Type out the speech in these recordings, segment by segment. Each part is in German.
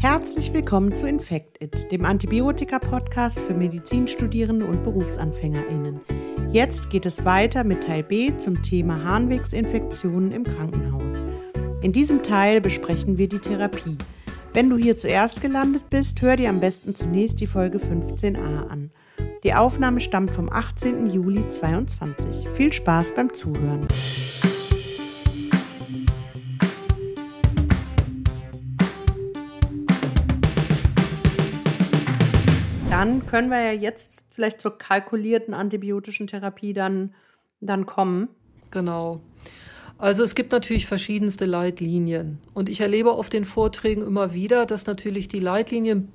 Herzlich willkommen zu Infect It, dem Antibiotika-Podcast für Medizinstudierende und BerufsanfängerInnen. Jetzt geht es weiter mit Teil B zum Thema Harnwegsinfektionen im Krankenhaus. In diesem Teil besprechen wir die Therapie. Wenn du hier zuerst gelandet bist, hör dir am besten zunächst die Folge 15a an. Die Aufnahme stammt vom 18. Juli 2022. Viel Spaß beim Zuhören. Dann können wir ja jetzt vielleicht zur kalkulierten antibiotischen Therapie dann, dann kommen. Genau. Also es gibt natürlich verschiedenste Leitlinien. Und ich erlebe auf den Vorträgen immer wieder, dass natürlich die Leitlinien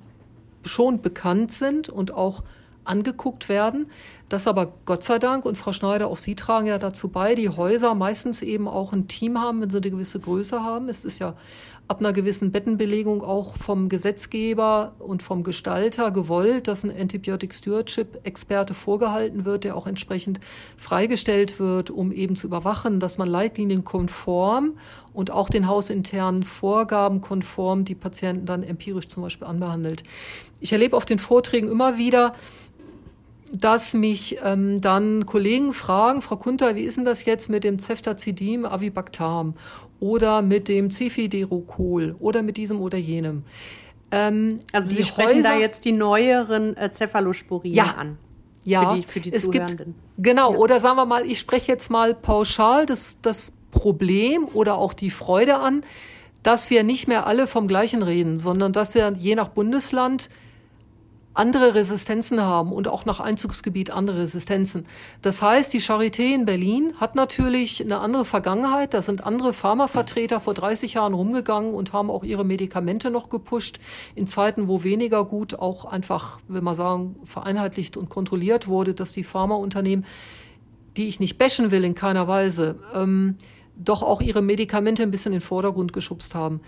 schon bekannt sind und auch angeguckt werden. Das aber Gott sei Dank, und Frau Schneider, auch Sie tragen ja dazu bei, die Häuser meistens eben auch ein Team haben, wenn sie eine gewisse Größe haben. Es ist ja ab einer gewissen Bettenbelegung auch vom Gesetzgeber und vom Gestalter gewollt, dass ein Antibiotic Stewardship Experte vorgehalten wird, der auch entsprechend freigestellt wird, um eben zu überwachen, dass man leitlinienkonform und auch den hausinternen Vorgaben konform die Patienten dann empirisch zum Beispiel anbehandelt. Ich erlebe auf den Vorträgen immer wieder, dass mich ähm, dann Kollegen fragen, Frau Kunter, wie ist denn das jetzt mit dem Ceftazidin Avibactam oder mit dem Cefiderocol oder mit diesem oder jenem? Ähm, also Sie sprechen Häuser, da jetzt die neueren äh, Cephalosporien ja, an. Ja, für die, für die es gibt, genau, ja. oder sagen wir mal, ich spreche jetzt mal pauschal das, das Problem oder auch die Freude an, dass wir nicht mehr alle vom Gleichen reden, sondern dass wir je nach Bundesland andere Resistenzen haben und auch nach Einzugsgebiet andere Resistenzen. Das heißt, die Charité in Berlin hat natürlich eine andere Vergangenheit. Da sind andere Pharmavertreter vor 30 Jahren rumgegangen und haben auch ihre Medikamente noch gepusht in Zeiten, wo weniger gut auch einfach, will man sagen, vereinheitlicht und kontrolliert wurde, dass die Pharmaunternehmen, die ich nicht bashen will in keiner Weise, ähm, doch auch ihre Medikamente ein bisschen in den Vordergrund geschubst haben.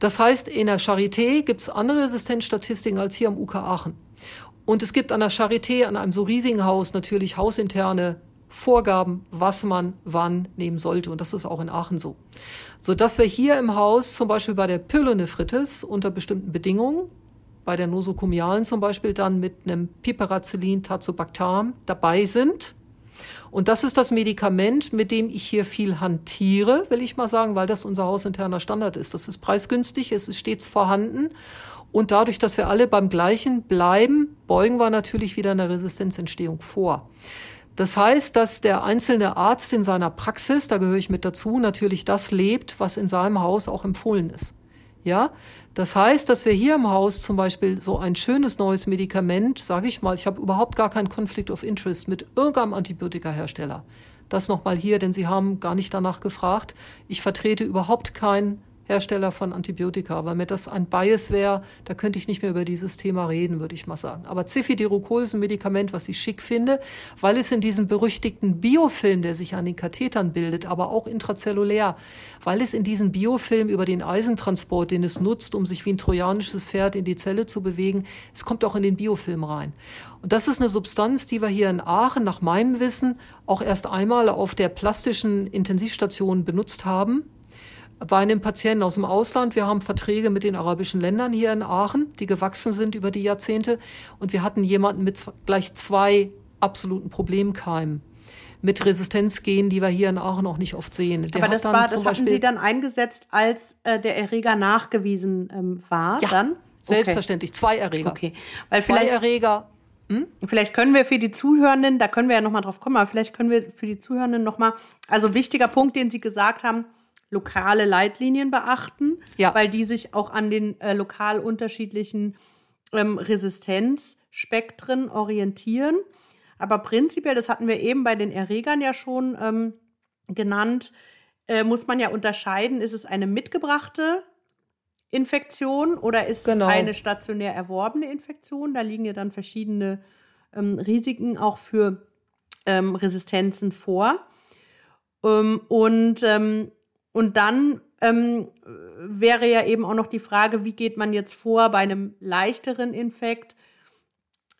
Das heißt, in der Charité gibt es andere Resistenzstatistiken als hier am UK Aachen. Und es gibt an der Charité, an einem so riesigen Haus natürlich hausinterne Vorgaben, was man wann nehmen sollte. Und das ist auch in Aachen so. So dass wir hier im Haus zum Beispiel bei der Pyelonephritis unter bestimmten Bedingungen, bei der Nosokomialen zum Beispiel dann mit einem Piperacillin Tazobactam dabei sind. Und das ist das Medikament, mit dem ich hier viel hantiere, will ich mal sagen, weil das unser hausinterner Standard ist. Das ist preisgünstig, es ist stets vorhanden und dadurch, dass wir alle beim gleichen bleiben, beugen wir natürlich wieder eine Resistenzentstehung vor. Das heißt, dass der einzelne Arzt in seiner Praxis, da gehöre ich mit dazu, natürlich das lebt, was in seinem Haus auch empfohlen ist. Ja, das heißt, dass wir hier im Haus zum Beispiel so ein schönes neues Medikament, sage ich mal, ich habe überhaupt gar keinen Conflict of Interest mit irgendeinem Antibiotikahersteller. Das nochmal hier, denn Sie haben gar nicht danach gefragt. Ich vertrete überhaupt kein Hersteller von Antibiotika, weil mir das ein Bias wäre, da könnte ich nicht mehr über dieses Thema reden, würde ich mal sagen. Aber Zifidirocol ist ein Medikament, was ich schick finde, weil es in diesem berüchtigten Biofilm, der sich an den Kathetern bildet, aber auch intrazellulär, weil es in diesem Biofilm über den Eisentransport, den es nutzt, um sich wie ein trojanisches Pferd in die Zelle zu bewegen, es kommt auch in den Biofilm rein. Und das ist eine Substanz, die wir hier in Aachen nach meinem Wissen auch erst einmal auf der plastischen Intensivstation benutzt haben bei einem Patienten aus dem Ausland. Wir haben Verträge mit den arabischen Ländern hier in Aachen, die gewachsen sind über die Jahrzehnte. Und wir hatten jemanden mit gleich zwei absoluten Problemkeimen mit Resistenzgenen, die wir hier in Aachen auch nicht oft sehen. Der Aber das war, das hatten Sie dann eingesetzt, als äh, der Erreger nachgewiesen ähm, war, ja, dann? Selbstverständlich, zwei Erreger. Okay, weil zwei vielleicht, Erreger. Hm? Vielleicht können wir für die Zuhörenden, da können wir ja nochmal drauf kommen, aber vielleicht können wir für die Zuhörenden nochmal, also wichtiger Punkt, den Sie gesagt haben, lokale Leitlinien beachten, ja. weil die sich auch an den äh, lokal unterschiedlichen ähm, Resistenzspektren orientieren. Aber prinzipiell, das hatten wir eben bei den Erregern ja schon ähm, genannt, äh, muss man ja unterscheiden, ist es eine mitgebrachte Infektion oder ist genau. es eine stationär erworbene Infektion? Da liegen ja dann verschiedene ähm, Risiken auch für ähm, Resistenzen vor. Ähm, und ähm, und dann ähm, wäre ja eben auch noch die Frage, wie geht man jetzt vor bei einem leichteren Infekt,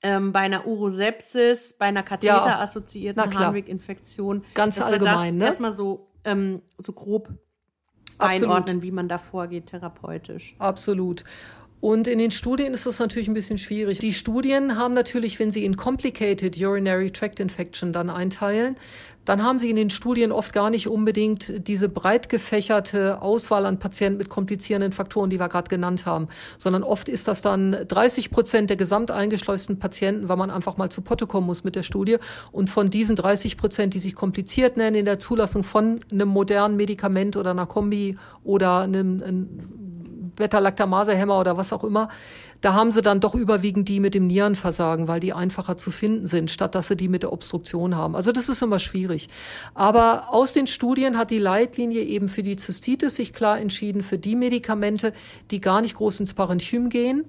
ähm, bei einer Urosepsis, bei einer katheterassoziierten ja, Harnweginfektion. Ganz dass allgemein, wir das ne? erstmal so, ähm, so grob Absolut. einordnen, wie man da vorgeht therapeutisch. Absolut. Und in den Studien ist das natürlich ein bisschen schwierig. Die Studien haben natürlich, wenn sie in Complicated Urinary Tract Infection dann einteilen, dann haben sie in den Studien oft gar nicht unbedingt diese breit gefächerte Auswahl an Patienten mit komplizierenden Faktoren, die wir gerade genannt haben, sondern oft ist das dann 30 Prozent der gesamt eingeschleusten Patienten, weil man einfach mal zu Potte kommen muss mit der Studie. Und von diesen 30 Prozent, die sich kompliziert nennen in der Zulassung von einem modernen Medikament oder einer Kombi oder einem, einem Beta-Lactamase-Hämmer oder was auch immer, da haben sie dann doch überwiegend die mit dem Nierenversagen, weil die einfacher zu finden sind, statt dass sie die mit der Obstruktion haben. Also das ist immer schwierig. Aber aus den Studien hat die Leitlinie eben für die Zystitis sich klar entschieden, für die Medikamente, die gar nicht groß ins Parenchym gehen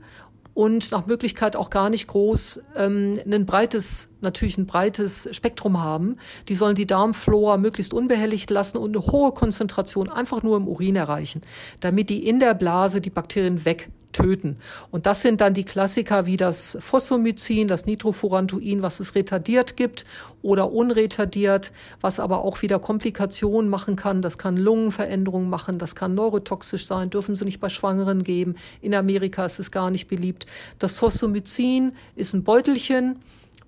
und nach Möglichkeit auch gar nicht groß ähm, ein breites, natürlich ein breites Spektrum haben. Die sollen die Darmflora möglichst unbehelligt lassen und eine hohe Konzentration einfach nur im Urin erreichen, damit die in der Blase die Bakterien weg töten. Und das sind dann die Klassiker wie das Phosphomycin, das Nitrofurantoin, was es retardiert gibt oder unretardiert, was aber auch wieder Komplikationen machen kann. Das kann Lungenveränderungen machen, das kann neurotoxisch sein, dürfen sie nicht bei Schwangeren geben. In Amerika ist es gar nicht beliebt. Das Phosphomycin ist ein Beutelchen,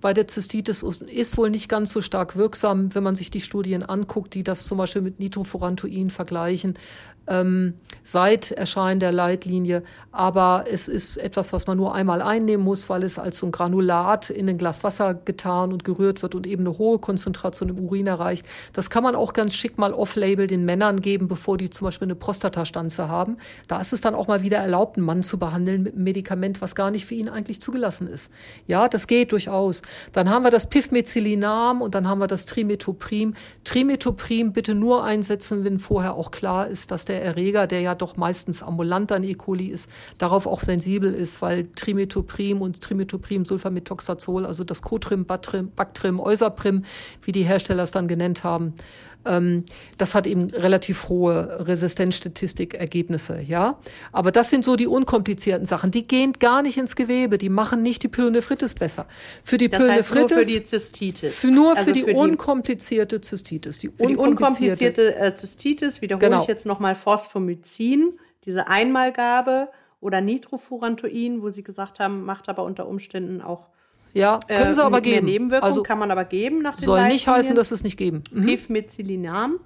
bei der Zystitis ist wohl nicht ganz so stark wirksam, wenn man sich die Studien anguckt, die das zum Beispiel mit Nitrofurantoin vergleichen ähm, seit Erscheinen der Leitlinie. Aber es ist etwas, was man nur einmal einnehmen muss, weil es als so ein Granulat in ein Glas Wasser getan und gerührt wird und eben eine hohe Konzentration im Urin erreicht. Das kann man auch ganz schick mal off-label den Männern geben, bevor die zum Beispiel eine Prostatastanze haben. Da ist es dann auch mal wieder erlaubt, einen Mann zu behandeln mit einem Medikament, was gar nicht für ihn eigentlich zugelassen ist. Ja, das geht durchaus. Dann haben wir das Pivmecylinam und dann haben wir das Trimetoprim. Trimetoprim bitte nur einsetzen, wenn vorher auch klar ist, dass der der Erreger, der ja doch meistens ambulant an E. coli ist, darauf auch sensibel ist, weil Trimetoprim und Trimetoprim-Sulfamethoxazol, also das Cotrim, Bactrim, Eusaprim, wie die Hersteller es dann genannt haben, das hat eben relativ hohe Resistenzstatistikergebnisse, ja. Aber das sind so die unkomplizierten Sachen. Die gehen gar nicht ins Gewebe, die machen nicht die Pyelonephritis besser. Für die das Pyelonephritis. Nur für die Zystitis. Für, nur also für, die für die unkomplizierte Zystitis. Die, für die unkomplizierte äh, Zystitis wiederhole genau. ich jetzt nochmal Phosphomycin, diese Einmalgabe oder Nitrofurantoin, wo Sie gesagt haben, macht aber unter Umständen auch ja, können sie äh, aber geben. Nebenwirkungen also, kann man aber geben nach den Soll nicht heißen, dass es nicht geben. Mhm. Pivmecylinam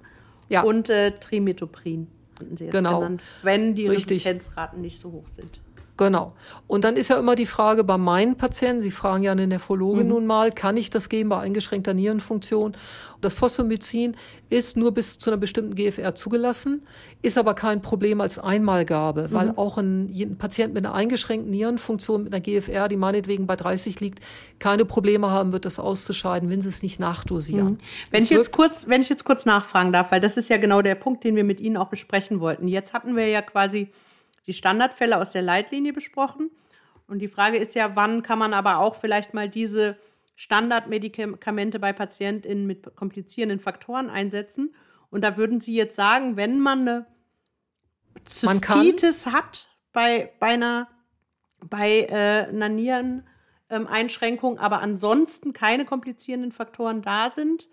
ja. und äh, Trimetoprin hatten sie jetzt genau. genannt, wenn die Richtig. Resistenzraten nicht so hoch sind. Genau. Und dann ist ja immer die Frage bei meinen Patienten, Sie fragen ja eine Nephrologin mhm. nun mal, kann ich das geben bei eingeschränkter Nierenfunktion? Das Phosphomycin ist nur bis zu einer bestimmten GFR zugelassen, ist aber kein Problem als Einmalgabe, mhm. weil auch ein, ein, Patient mit einer eingeschränkten Nierenfunktion mit einer GFR, die meinetwegen bei 30 liegt, keine Probleme haben wird, das auszuscheiden, wenn sie es nicht nachdosieren. Mhm. Wenn ich jetzt kurz, wenn ich jetzt kurz nachfragen darf, weil das ist ja genau der Punkt, den wir mit Ihnen auch besprechen wollten. Jetzt hatten wir ja quasi die Standardfälle aus der Leitlinie besprochen. Und die Frage ist ja, wann kann man aber auch vielleicht mal diese Standardmedikamente bei PatientInnen mit komplizierenden Faktoren einsetzen. Und da würden Sie jetzt sagen, wenn man eine Zystitis man hat bei, bei einer, bei, äh, einer Niereneinschränkung, ähm, aber ansonsten keine komplizierenden Faktoren da sind,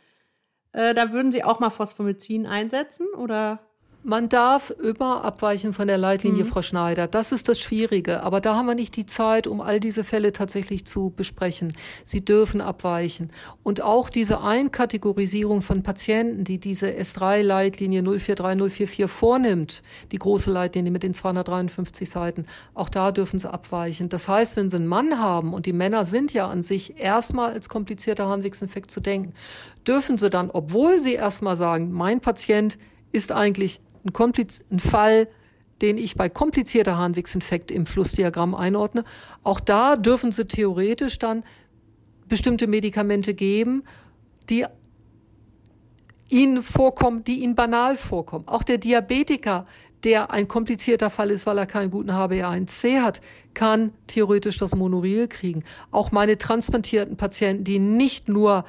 äh, da würden Sie auch mal Phosphomycin einsetzen oder? Man darf immer abweichen von der Leitlinie, mhm. Frau Schneider. Das ist das Schwierige. Aber da haben wir nicht die Zeit, um all diese Fälle tatsächlich zu besprechen. Sie dürfen abweichen. Und auch diese Einkategorisierung von Patienten, die diese S3-Leitlinie 043044 vornimmt, die große Leitlinie mit den 253 Seiten, auch da dürfen sie abweichen. Das heißt, wenn sie einen Mann haben, und die Männer sind ja an sich erstmal als komplizierter Harnwegsinfekt zu denken, dürfen sie dann, obwohl sie erstmal sagen, mein Patient ist eigentlich ein, Kompliz ein Fall, den ich bei komplizierter Harnwegsinfekt im Flussdiagramm einordne. Auch da dürfen Sie theoretisch dann bestimmte Medikamente geben, die Ihnen vorkommen, die Ihnen banal vorkommen. Auch der Diabetiker, der ein komplizierter Fall ist, weil er keinen guten HbA1c hat, kann theoretisch das Monoril kriegen. Auch meine transplantierten Patienten, die nicht nur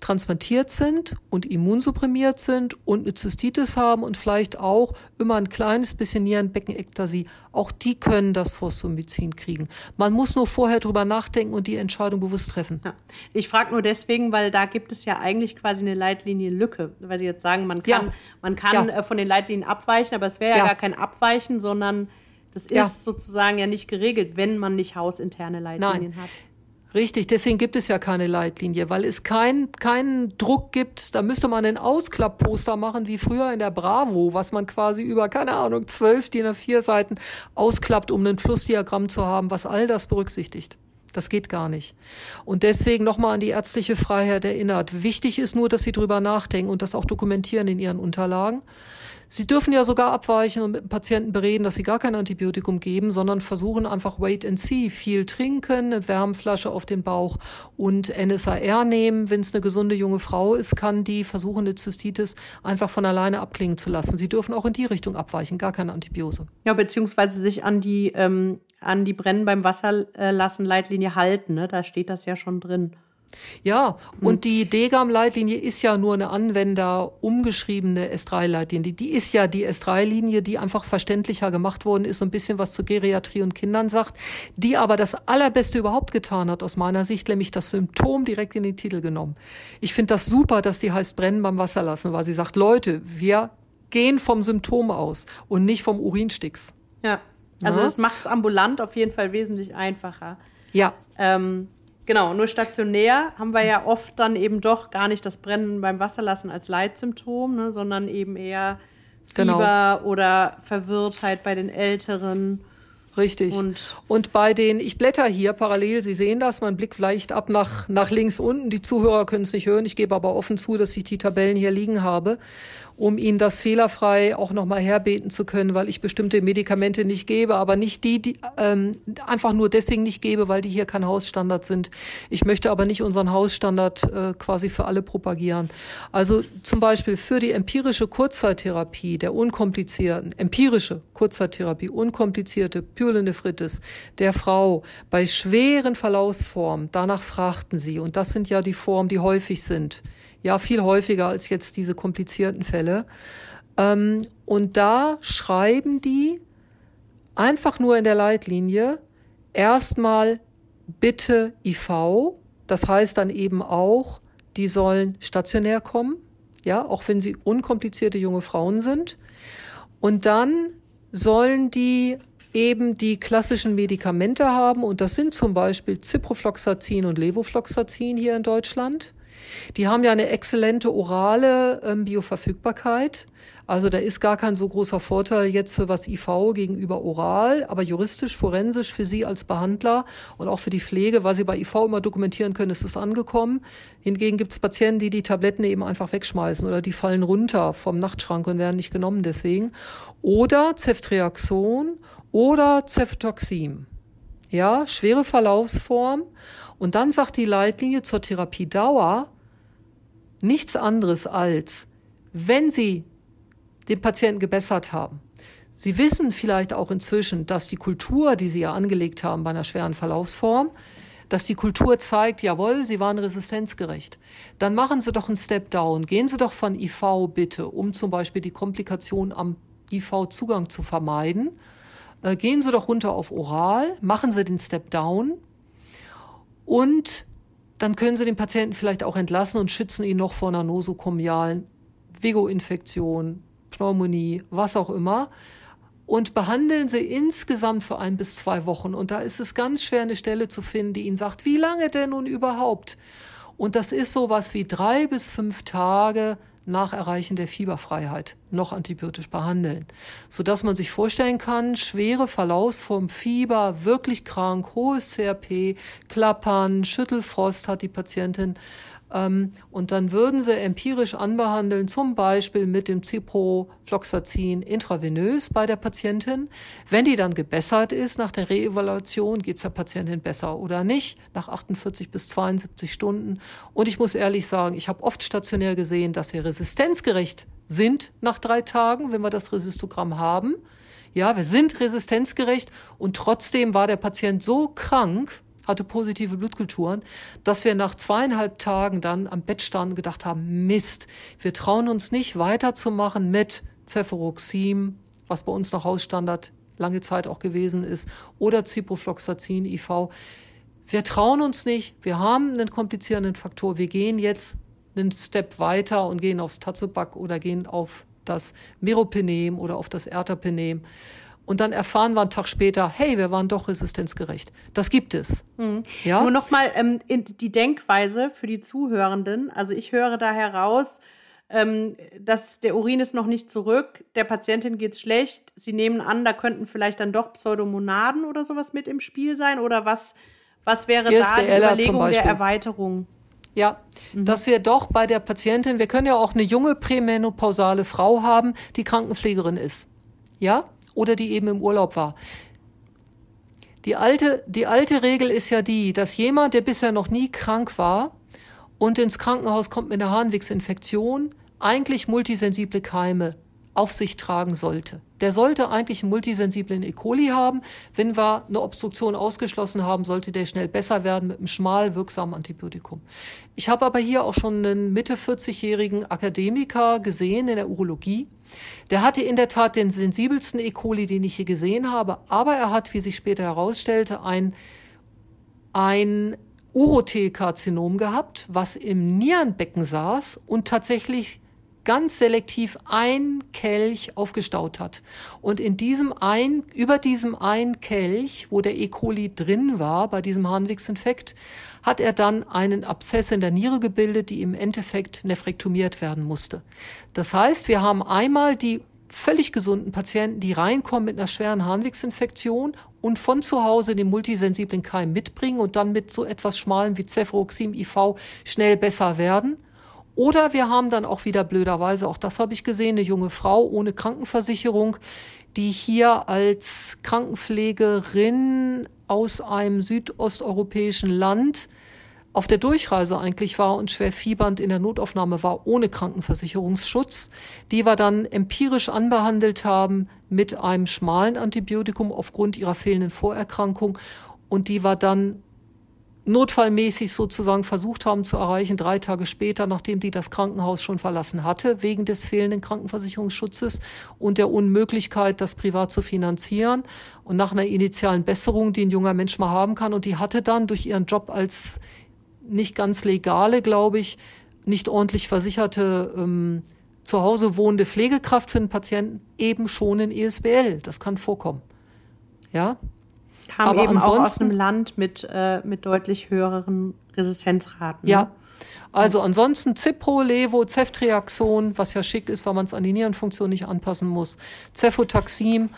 transplantiert sind und immunsupprimiert sind und eine Zystitis haben und vielleicht auch immer ein kleines bisschen Nierenbeckenektasie, auch die können das Phosphomycin kriegen. Man muss nur vorher drüber nachdenken und die Entscheidung bewusst treffen. Ja. Ich frage nur deswegen, weil da gibt es ja eigentlich quasi eine Leitlinienlücke, weil Sie jetzt sagen, man kann, ja. man kann ja. Äh, von den Leitlinien abweichen, aber es wäre ja. gar kein Abweichen, sondern Das ist sozusagen ja nicht geregelt, wenn man nicht hausinterne Leitlinien Nein. hat. Richtig, deswegen gibt es ja keine Leitlinie, weil es keinen keinen Druck gibt. Da müsste man ein Ausklappposter machen, wie früher in der Bravo, was man quasi über, keine Ahnung, zwölf DIN A4 Seiten ausklappt, um ein Flussdiagramm zu haben, was all das berücksichtigt. Das geht gar nicht. Und deswegen nochmal an die ärztliche Freiheit erinnert. Wichtig ist nur, dass Sie drüber nachdenken und das auch dokumentieren in Ihren Unterlagen. Sie dürfen ja sogar abweichen und mit dem Patienten bereden, dass sie gar kein Antibiotikum geben, sondern versuchen einfach wait and see, viel trinken, eine Wärmflasche auf den Bauch und NSAR nehmen. Wenn es eine gesunde junge Frau ist, kann die versuchen, eine Zystitis einfach von alleine abklingen zu lassen. Sie dürfen auch in die Richtung abweichen, gar keine Antibiose. Ja, beziehungsweise sich an die, ähm, an die Brennen beim Wasserlassen Leitlinie halten. Ne? Da steht das ja schon drin. Ja, hm. und die DGAM-Leitlinie ist ja nur eine Anwender umgeschriebene S3-Leitlinie. Die ist ja die S3-Linie, die einfach verständlicher gemacht worden ist, so ein bisschen was zur Geriatrie und Kindern sagt, die aber das Allerbeste überhaupt getan hat aus meiner Sicht, nämlich das Symptom direkt in den Titel genommen. Ich finde das super, dass die heißt Brennen beim Wasser lassen, weil sie sagt, Leute, wir gehen vom Symptom aus und nicht vom Urinsticks. Ja, also ja? das macht es ambulant auf jeden Fall wesentlich einfacher. Ja. Ähm, Genau, nur stationär haben wir ja oft dann eben doch gar nicht das Brennen beim Wasserlassen als Leitsymptom, ne, sondern eben eher genau. Fieber genau. oder Verwirrtheit bei den Älteren. Richtig. Und, und bei den, ich blätter hier parallel, Sie sehen das, mein Blick vielleicht ab nach, nach links unten. Die Zuhörer können es nicht hören. Ich gebe aber offen zu, dass ich die Tabellen hier liegen habe um ihnen das fehlerfrei auch nochmal herbeten zu können, weil ich bestimmte Medikamente nicht gebe, aber nicht die, die ähm, einfach nur deswegen nicht gebe, weil die hier kein Hausstandard sind. Ich möchte aber nicht unseren Hausstandard äh, quasi für alle propagieren. Also zum Beispiel für die empirische Kurzzeittherapie der unkomplizierten, empirische Kurzzeittherapie, unkomplizierte Pyelonephritis der Frau bei schweren Verlaufsformen, danach fragten sie, und das sind ja die Formen, die häufig sind ja, viel häufiger als jetzt diese komplizierten Fälle. Ähm, und da schreiben die einfach nur in der Leitlinie erstmal bitte IV. Das heißt dann eben auch, die sollen stationär kommen, ja, auch wenn sie unkomplizierte junge Frauen sind. Und dann sollen die eben die klassischen Medikamente haben und das sind zum Beispiel Ciprofloxacin und Levofloxacin hier in Deutschland. Die haben ja eine exzellente orale ähm, Bioverfügbarkeit. Also da ist gar kein so großer Vorteil jetzt für was IV gegenüber oral, aber juristisch, forensisch für Sie als Behandler und auch für die Pflege, weil Sie bei IV immer dokumentieren können, ist es angekommen. Hingegen gibt es Patienten, die die Tabletten eben einfach wegschmeißen oder die fallen runter vom Nachtschrank und werden nicht genommen deswegen. Oder Ceftriaxon oder Ceftoxim. Ja, schwere Verlaufsform. Und dann sagt die Leitlinie zur Therapiedauer nichts anderes als, wenn Sie den Patienten gebessert haben, Sie wissen vielleicht auch inzwischen, dass die Kultur, die Sie ja angelegt haben bei einer schweren Verlaufsform, dass die Kultur zeigt, jawohl, Sie waren resistenzgerecht. Dann machen Sie doch einen Step Down. Gehen Sie doch von IV bitte, um zum Beispiel die Komplikation am IV-Zugang zu vermeiden. Äh, gehen Sie doch runter auf Oral, machen Sie den Step Down und dann können Sie den Patienten vielleicht auch entlassen und schützen ihn noch vor einer nosokomialen Vigo-Infektion, Pneumonie, was auch immer. Und behandeln Sie insgesamt für ein bis zwei Wochen. Und da ist es ganz schwer, eine Stelle zu finden, die Ihnen sagt, wie lange denn nun überhaupt? Und das ist sowas wie drei bis fünf Tage nach Erreichen der Fieberfreiheit noch antibiotisch behandeln, so dass man sich vorstellen kann, schwere Verlaufsform Fieber, wirklich krank, hohes CRP, Klappern, Schüttelfrost hat die Patientin und dann würden sie empirisch anbehandeln, zum Beispiel mit dem Ciprofloxacin intravenös bei der Patientin. Wenn die dann gebessert ist nach der Reevaluation, geht es der Patientin besser oder nicht, nach 48 bis 72 Stunden. Und ich muss ehrlich sagen, ich habe oft stationär gesehen, dass wir resistenzgerecht sind nach drei Tagen, wenn wir das Resistogramm haben. Ja, wir sind resistenzgerecht und trotzdem war der Patient so krank, hatte positive Blutkulturen, dass wir nach zweieinhalb Tagen dann am Bett standen und gedacht haben, Mist, wir trauen uns nicht weiterzumachen mit Cefuroxim, was bei uns noch Hausstandard lange Zeit auch gewesen ist, oder Ciprofloxacin IV. Wir trauen uns nicht, wir haben einen komplizierenden Faktor, wir gehen jetzt einen Step weiter und gehen aufs Tazobac oder gehen auf das Meropenem oder auf das Ertapenem. Und dann erfahren wir einen Tag später, hey, wir waren doch resistenzgerecht. Das gibt es. Mhm. Ja? Nur nochmal ähm, die Denkweise für die Zuhörenden. Also ich höre da heraus, ähm, dass der Urin ist noch nicht zurück, der Patientin geht es schlecht. Sie nehmen an, da könnten vielleicht dann doch Pseudomonaden oder sowas mit im Spiel sein. Oder was, was wäre da die Überlegung der Erweiterung? Ja, mhm. dass wir doch bei der Patientin, wir können ja auch eine junge prämenopausale Frau haben, die Krankenpflegerin ist. Ja? Oder die eben im Urlaub war. Die alte, die alte Regel ist ja die, dass jemand, der bisher noch nie krank war und ins Krankenhaus kommt mit einer Harnwegsinfektion, eigentlich multisensible Keime auf sich tragen sollte. Der sollte eigentlich einen multisensiblen E. coli haben. Wenn wir eine Obstruktion ausgeschlossen haben, sollte der schnell besser werden mit einem schmal wirksamen Antibiotikum. Ich habe aber hier auch schon einen Mitte 40-jährigen Akademiker gesehen in der Urologie. Der hatte in der Tat den sensibelsten E. coli, den ich hier gesehen habe, aber er hat, wie sich später herausstellte, ein, ein Urothelkarzinom gehabt, was im Nierenbecken saß und tatsächlich ganz selektiv ein Kelch aufgestaut hat. Und in diesem ein, über diesem ein Kelch, wo der E. coli drin war, bei diesem Harnwegsinfekt, hat er dann einen Abszess in der Niere gebildet, die im Endeffekt nephrektomiert werden musste. Das heißt, wir haben einmal die völlig gesunden Patienten, die reinkommen mit einer schweren Harnwegsinfektion und von zu Hause den multisensiblen Keim mitbringen und dann mit so etwas Schmalen wie Cefuroxim IV schnell besser werden. Oder wir haben dann auch wieder blöderweise, auch das habe ich gesehen, eine junge Frau ohne Krankenversicherung, die hier als Krankenpflegerin aus einem südosteuropäischen Land auf der Durchreise eigentlich war und schwer fiebernd in der Notaufnahme war, ohne Krankenversicherungsschutz, die wir dann empirisch anbehandelt haben mit einem schmalen Antibiotikum aufgrund ihrer fehlenden Vorerkrankung. Und die wir dann notfallmäßig sozusagen versucht haben zu erreichen, drei Tage später, nachdem die das Krankenhaus schon verlassen hatte, wegen des fehlenden Krankenversicherungsschutzes und der Unmöglichkeit, das privat zu finanzieren. Und nach einer initialen Besserung, die ein junger Mensch mal haben kann. Und die hatte dann durch ihren Job als nicht ganz legale, glaube ich, nicht ordentlich versicherte, ähm, zu Hause wohnende Pflegekraft für einen Patienten eben schon in ESBL. Das kann vorkommen. Ja, kam Aber eben auch aus einem Land mit, äh, mit deutlich höheren Resistenzraten. Ja. Ne? Also ansonsten Cipro, Levo, Ceftriaxon, was ja schick ist, weil man es an die Nierenfunktion nicht anpassen muss, Cefotaxim.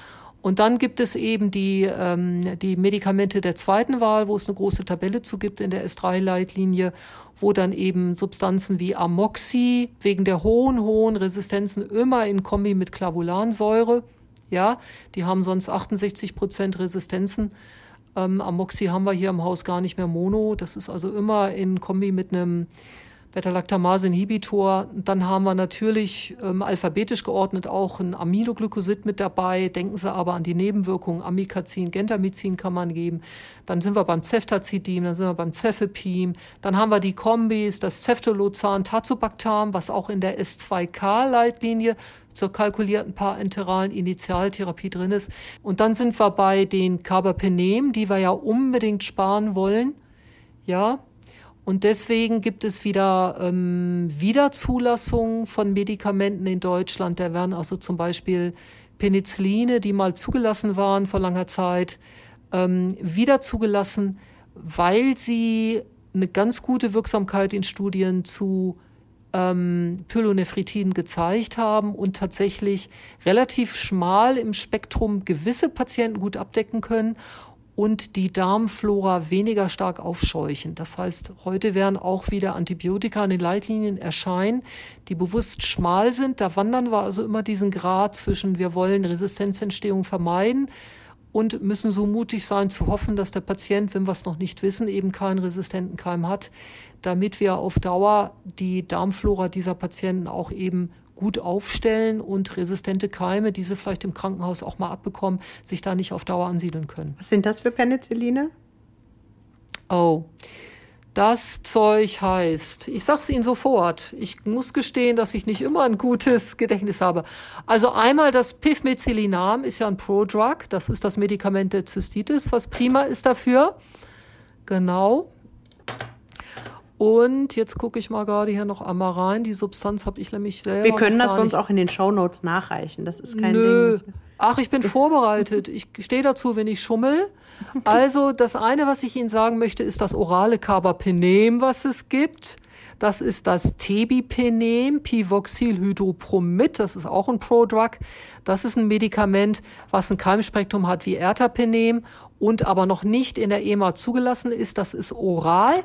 Und dann gibt es eben die, ähm, die Medikamente der zweiten Wahl, wo es eine große Tabelle zu gibt in der S3-Leitlinie, wo dann eben Substanzen wie Amoxi wegen der hohen, hohen Resistenzen immer in Kombi mit Clavulansäure ja, die haben sonst 68 Prozent Resistenzen. Ähm, Amoxi haben wir hier im Haus gar nicht mehr Mono. Das ist also immer in Kombi mit einem Beta-Lactamase-Inhibitor. Dann haben wir natürlich ähm, alphabetisch geordnet auch ein Aminoglycosid mit dabei. Denken Sie aber an die Nebenwirkungen. Amikazin, Gentamicin kann man geben. Dann sind wir beim Ceftazidin, dann sind wir beim Cefepim. Dann haben wir die Kombis, das Ceftolozan, Tazobactam, was auch in der S2K-Leitlinie zur kalkulierten parenteralen Initialtherapie drin ist. Und dann sind wir bei den Carbapenem, die wir ja unbedingt sparen wollen. Ja, und deswegen gibt es wieder ähm, Wiederzulassungen von Medikamenten in Deutschland. Da werden also zum Beispiel Penicilline, die mal zugelassen waren vor langer Zeit, ähm, wieder zugelassen, weil sie eine ganz gute Wirksamkeit in Studien zu ähm, Pyelonephritin gezeigt haben und tatsächlich relativ schmal im Spektrum gewisse Patienten gut abdecken können und die Darmflora weniger stark aufscheuchen. Das heißt, heute werden auch wieder Antibiotika in den Leitlinien erscheinen, die bewusst schmal sind. Da wandern wir also immer diesen Grad zwischen, wir wollen Resistenzentstehung vermeiden und müssen so mutig sein zu hoffen, dass der Patient, wenn wir es noch nicht wissen, eben keinen resistenten Keim hat, damit wir auf Dauer die Darmflora dieser Patienten auch eben gut aufstellen und resistente Keime, die sie vielleicht im Krankenhaus auch mal abbekommen, sich da nicht auf Dauer ansiedeln können. Was sind das für Penicilline? Oh, das Zeug heißt, ich sag's Ihnen sofort, ich muss gestehen, dass ich nicht immer ein gutes Gedächtnis habe. Also einmal das Pivmecilinam ist ja ein Prodrug, das ist das Medikament der Zystitis, was prima ist dafür. Genau. Und jetzt gucke ich mal gerade hier noch einmal rein. Die Substanz habe ich nämlich selber. Wir können das sonst auch in den Shownotes nachreichen. Das ist kein Nö. Ding. Ach, ich bin vorbereitet. Ich stehe dazu, wenn ich schummel. Also das eine, was ich Ihnen sagen möchte, ist das orale Carbapenem, was es gibt. Das ist das Tebipenem, Pivoxylhydropromid. Das ist auch ein Prodrug. Das ist ein Medikament, was ein Keimspektrum hat wie Ertapenem und aber noch nicht in der EMA zugelassen ist. Das ist oral.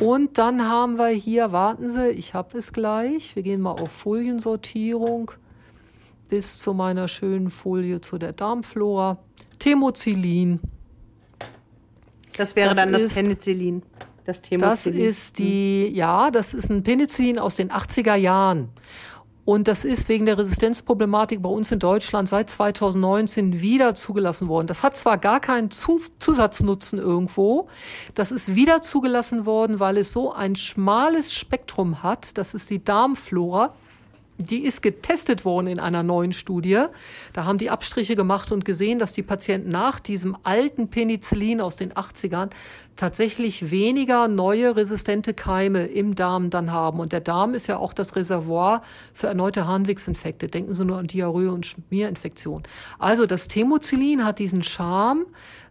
Und dann haben wir hier, warten Sie, ich habe es gleich. Wir gehen mal auf Foliensortierung bis zu meiner schönen Folie zu der Darmflora. Temozilin. Das wäre das dann das ist, Penicillin. Das. Das ist die, ja, das ist ein Penicillin aus den 80er Jahren. Und das ist wegen der Resistenzproblematik bei uns in Deutschland seit 2019 wieder zugelassen worden. Das hat zwar gar keinen Zusatznutzen irgendwo, das ist wieder zugelassen worden, weil es so ein schmales Spektrum hat. Das ist die Darmflora. Die ist getestet worden in einer neuen Studie. Da haben die Abstriche gemacht und gesehen, dass die Patienten nach diesem alten Penicillin aus den 80ern tatsächlich weniger neue resistente Keime im Darm dann haben. Und der Darm ist ja auch das Reservoir für erneute Harnwegsinfekte. Denken Sie nur an Diarrhoe und Schmierinfektion. Also das Temozillin hat diesen Charme,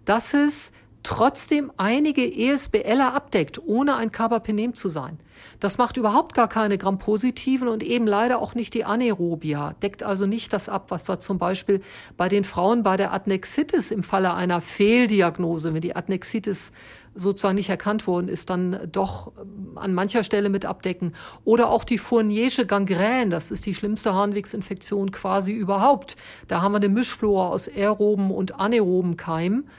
dass es trotzdem einige ESBLer abdeckt, ohne ein Carbapenem zu sein. Das macht überhaupt gar keine Gram-positiven und eben leider auch nicht die Anaerobia, deckt also nicht das ab, was da zum Beispiel bei den Frauen bei der Adnexitis im Falle einer Fehldiagnose, wenn die Adnexitis sozusagen nicht erkannt worden ist, dann doch ähm, an mancher Stelle mit abdecken. Oder auch die Fourniersche Gangrän, das ist die schlimmste Harnwegsinfektion quasi überhaupt. Da haben wir eine Mischflora aus aeroben und anaeroben Keimen.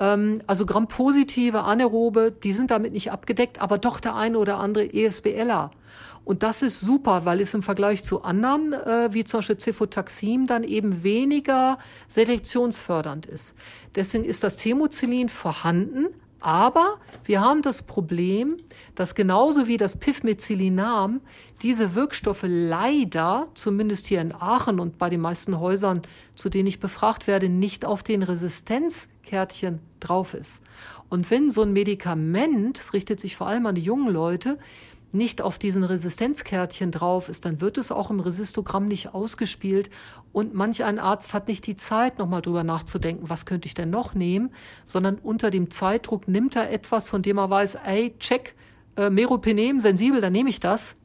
Ähm, also Gram-positive Anaerobe, die sind damit nicht abgedeckt, aber doch der eine oder andere ESBLer. Und das ist super, weil es im Vergleich zu anderen, äh, wie zum Beispiel Cefotaxim, dann eben weniger selektionsfördernd ist. Deswegen ist das Themozillin vorhanden, aber wir haben das Problem, dass genauso wie das Pifmethylinam diese Wirkstoffe leider, zumindest hier in Aachen und bei den meisten Häusern, zu denen ich befragt werde, nicht auf den Resistenzkärtchen drauf ist. Und wenn so ein Medikament, es richtet sich vor allem an die jungen Leute, nicht auf diesen Resistenzkärtchen drauf ist, dann wird es auch im Resistogramm nicht ausgespielt und manch ein Arzt hat nicht die Zeit, nochmal drüber nachzudenken, was könnte ich denn noch nehmen, sondern unter dem Zeitdruck nimmt er etwas, von dem er weiß, ey, check, äh, Meropenem, sensibel, dann nehme ich das,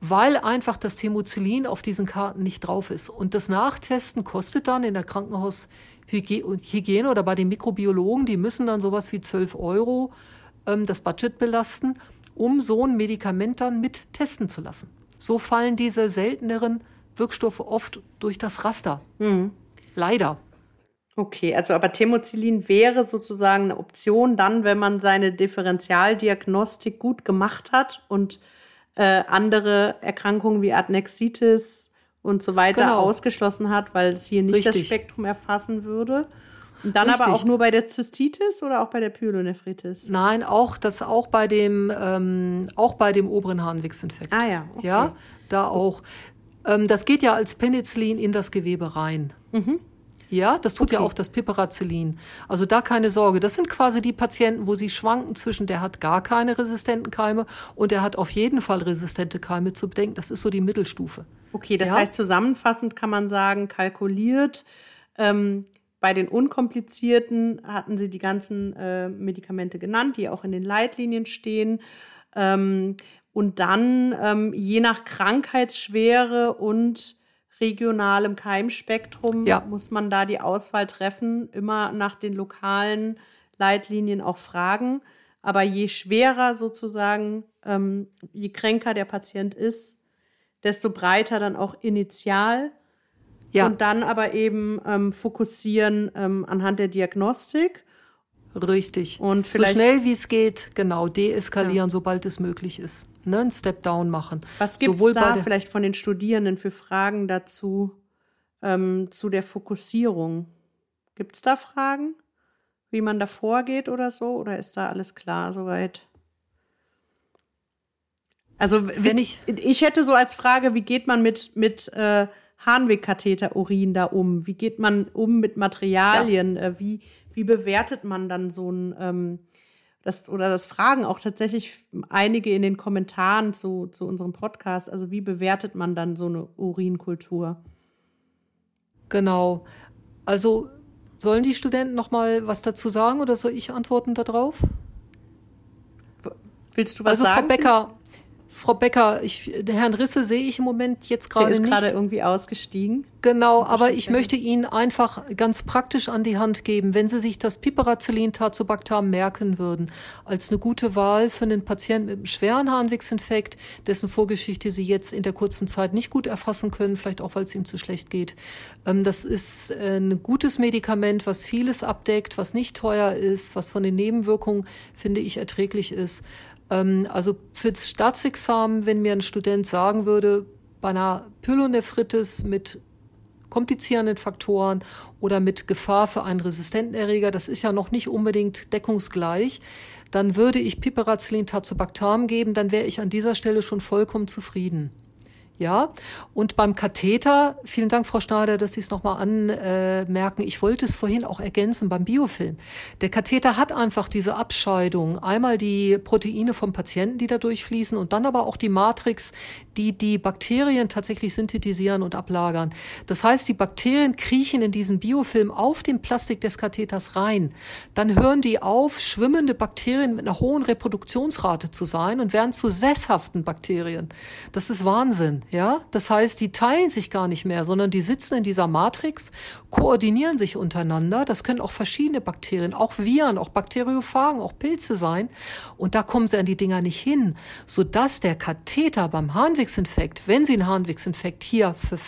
weil einfach das Themozillin auf diesen Karten nicht drauf ist. Und das Nachtesten kostet dann in der Krankenhaushygiene oder bei den Mikrobiologen, die müssen dann sowas wie 12 Euro ähm, das Budget belasten um so ein Medikament dann mit testen zu lassen. So fallen diese selteneren Wirkstoffe oft durch das Raster. Mhm. Leider. Okay, also aber Themozilin wäre sozusagen eine Option dann, wenn man seine Differentialdiagnostik gut gemacht hat und äh, andere Erkrankungen wie Adnexitis und so weiter genau. ausgeschlossen hat, weil es hier nicht Richtig. das Spektrum erfassen würde. Und dann Richtig. aber auch nur bei der Zystitis oder auch bei der Pyelonephritis? Nein, auch das auch bei dem ähm, auch bei dem oberen Harnwegsinfekt. Ah ja, okay. ja, da auch. Ähm, das geht ja als Penicillin in das Gewebe rein. Mhm. Ja, das tut okay. ja auch das Piperacillin. Also da keine Sorge. Das sind quasi die Patienten, wo sie schwanken zwischen, der hat gar keine resistenten Keime und der hat auf jeden Fall resistente Keime zu bedenken. Das ist so die Mittelstufe. Okay, das ja? heißt zusammenfassend kann man sagen, kalkuliert ähm, bei den unkomplizierten hatten sie die ganzen äh, Medikamente genannt, die auch in den Leitlinien stehen. Ähm, und dann ähm, je nach Krankheitsschwere und regionalem Keimspektrum ja. muss man da die Auswahl treffen, immer nach den lokalen Leitlinien auch fragen. Aber je schwerer sozusagen, ähm, je kränker der Patient ist, desto breiter dann auch initial ja. Und dann aber eben ähm, fokussieren ähm, anhand der Diagnostik. Richtig. Und so schnell wie es geht, genau, deeskalieren, ja. sobald es möglich ist. Ne, ein Step Down machen. Was gibt es da vielleicht von den Studierenden für Fragen dazu, ähm, zu der Fokussierung? Gibt es da Fragen, wie man da vorgeht oder so? Oder ist da alles klar soweit? Also, wenn ich, ich hätte so als Frage, wie geht man mit, mit äh, Harnwegkatheter-Urin da um? Wie geht man um mit Materialien? Ja. Äh, wie, wie bewertet man dann so ein, ähm, das, oder das fragen auch tatsächlich einige in den Kommentaren zu, zu unserem Podcast. Also wie bewertet man dann so eine Urinkultur? Genau. Also sollen die Studenten noch mal was dazu sagen oder soll ich antworten darauf? Willst du was also, sagen? Also Frau Becker, Frau Becker, ich, Herrn Risse sehe ich im Moment jetzt gerade nicht. Der ist gerade irgendwie ausgestiegen. Genau, aber ich möchte Ihnen einfach ganz praktisch an die Hand geben, wenn Sie sich das Piperacillin Tazobactam merken würden, als eine gute Wahl für einen Patienten mit einem schweren Harnwegsinfekt, dessen Vorgeschichte Sie jetzt in der kurzen Zeit nicht gut erfassen können, vielleicht auch, weil es ihm zu schlecht geht. Ähm, das ist äh, ein gutes Medikament, was vieles abdeckt, was nicht teuer ist, was von den Nebenwirkungen, finde ich, erträglich ist. Ähm, also fürs Staatsexamen, wenn mir ein Student sagen würde, bei einer Pyelonephritis mit komplizierenden Faktoren oder mit Gefahr für einen resistenten Erreger, das ist ja noch nicht unbedingt deckungsgleich, dann würde ich Piperacillin Tazobactam geben, dann wäre ich an dieser Stelle schon vollkommen zufrieden. Ja, und beim Katheter, vielen Dank, Frau Schneider, dass Sie es nochmal anmerken. Ich wollte es vorhin auch ergänzen beim Biofilm. Der Katheter hat einfach diese Abscheidung. Einmal die Proteine vom Patienten, die da durchfließen und dann aber auch die Matrix, die die Bakterien tatsächlich synthetisieren und ablagern. Das heißt, die Bakterien kriechen in diesen Biofilm auf dem Plastik des Katheters rein. Dann hören die auf, schwimmende Bakterien mit einer hohen Reproduktionsrate zu sein und werden zu sesshaften Bakterien. Das ist Wahnsinn. Ja, das heißt, die teilen sich gar nicht mehr, sondern die sitzen in dieser Matrix, koordinieren sich untereinander. Das können auch verschiedene Bakterien, auch Viren, auch Bakteriophagen, auch Pilze sein. Und da kommen sie an die Dinger nicht hin, sodass der Katheter beim Harnwegsinfekt, wenn sie einen Harnwegsinfekt hier für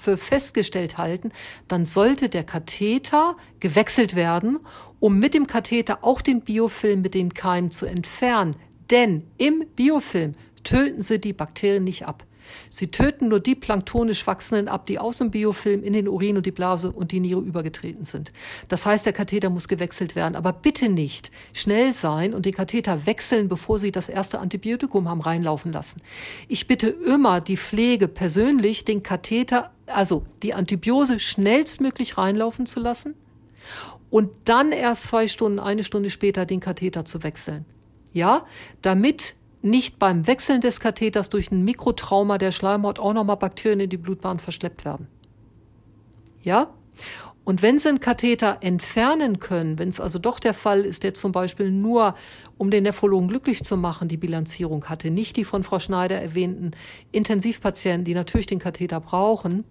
für festgestellt halten, dann sollte der Katheter gewechselt werden, um mit dem Katheter auch den Biofilm mit den Keimen zu entfernen. Denn im Biofilm töten sie die Bakterien nicht ab. Sie töten nur die planktonisch wachsenden ab, die aus dem Biofilm in den Urin und die Blase und die Niere übergetreten sind. Das heißt, der Katheter muss gewechselt werden. Aber bitte nicht schnell sein und den Katheter wechseln, bevor Sie das erste Antibiotikum haben reinlaufen lassen. Ich bitte immer die Pflege persönlich, den Katheter, also die Antibiose schnellstmöglich reinlaufen zu lassen und dann erst zwei Stunden, eine Stunde später den Katheter zu wechseln. Ja, damit nicht beim Wechseln des Katheters durch ein Mikrotrauma der Schleimhaut auch nochmal Bakterien in die Blutbahn verschleppt werden. Ja? Und wenn Sie einen Katheter entfernen können, wenn es also doch der Fall ist, der zum Beispiel nur, um den Nephrologen glücklich zu machen, die Bilanzierung hatte, nicht die von Frau Schneider erwähnten Intensivpatienten, die natürlich den Katheter brauchen,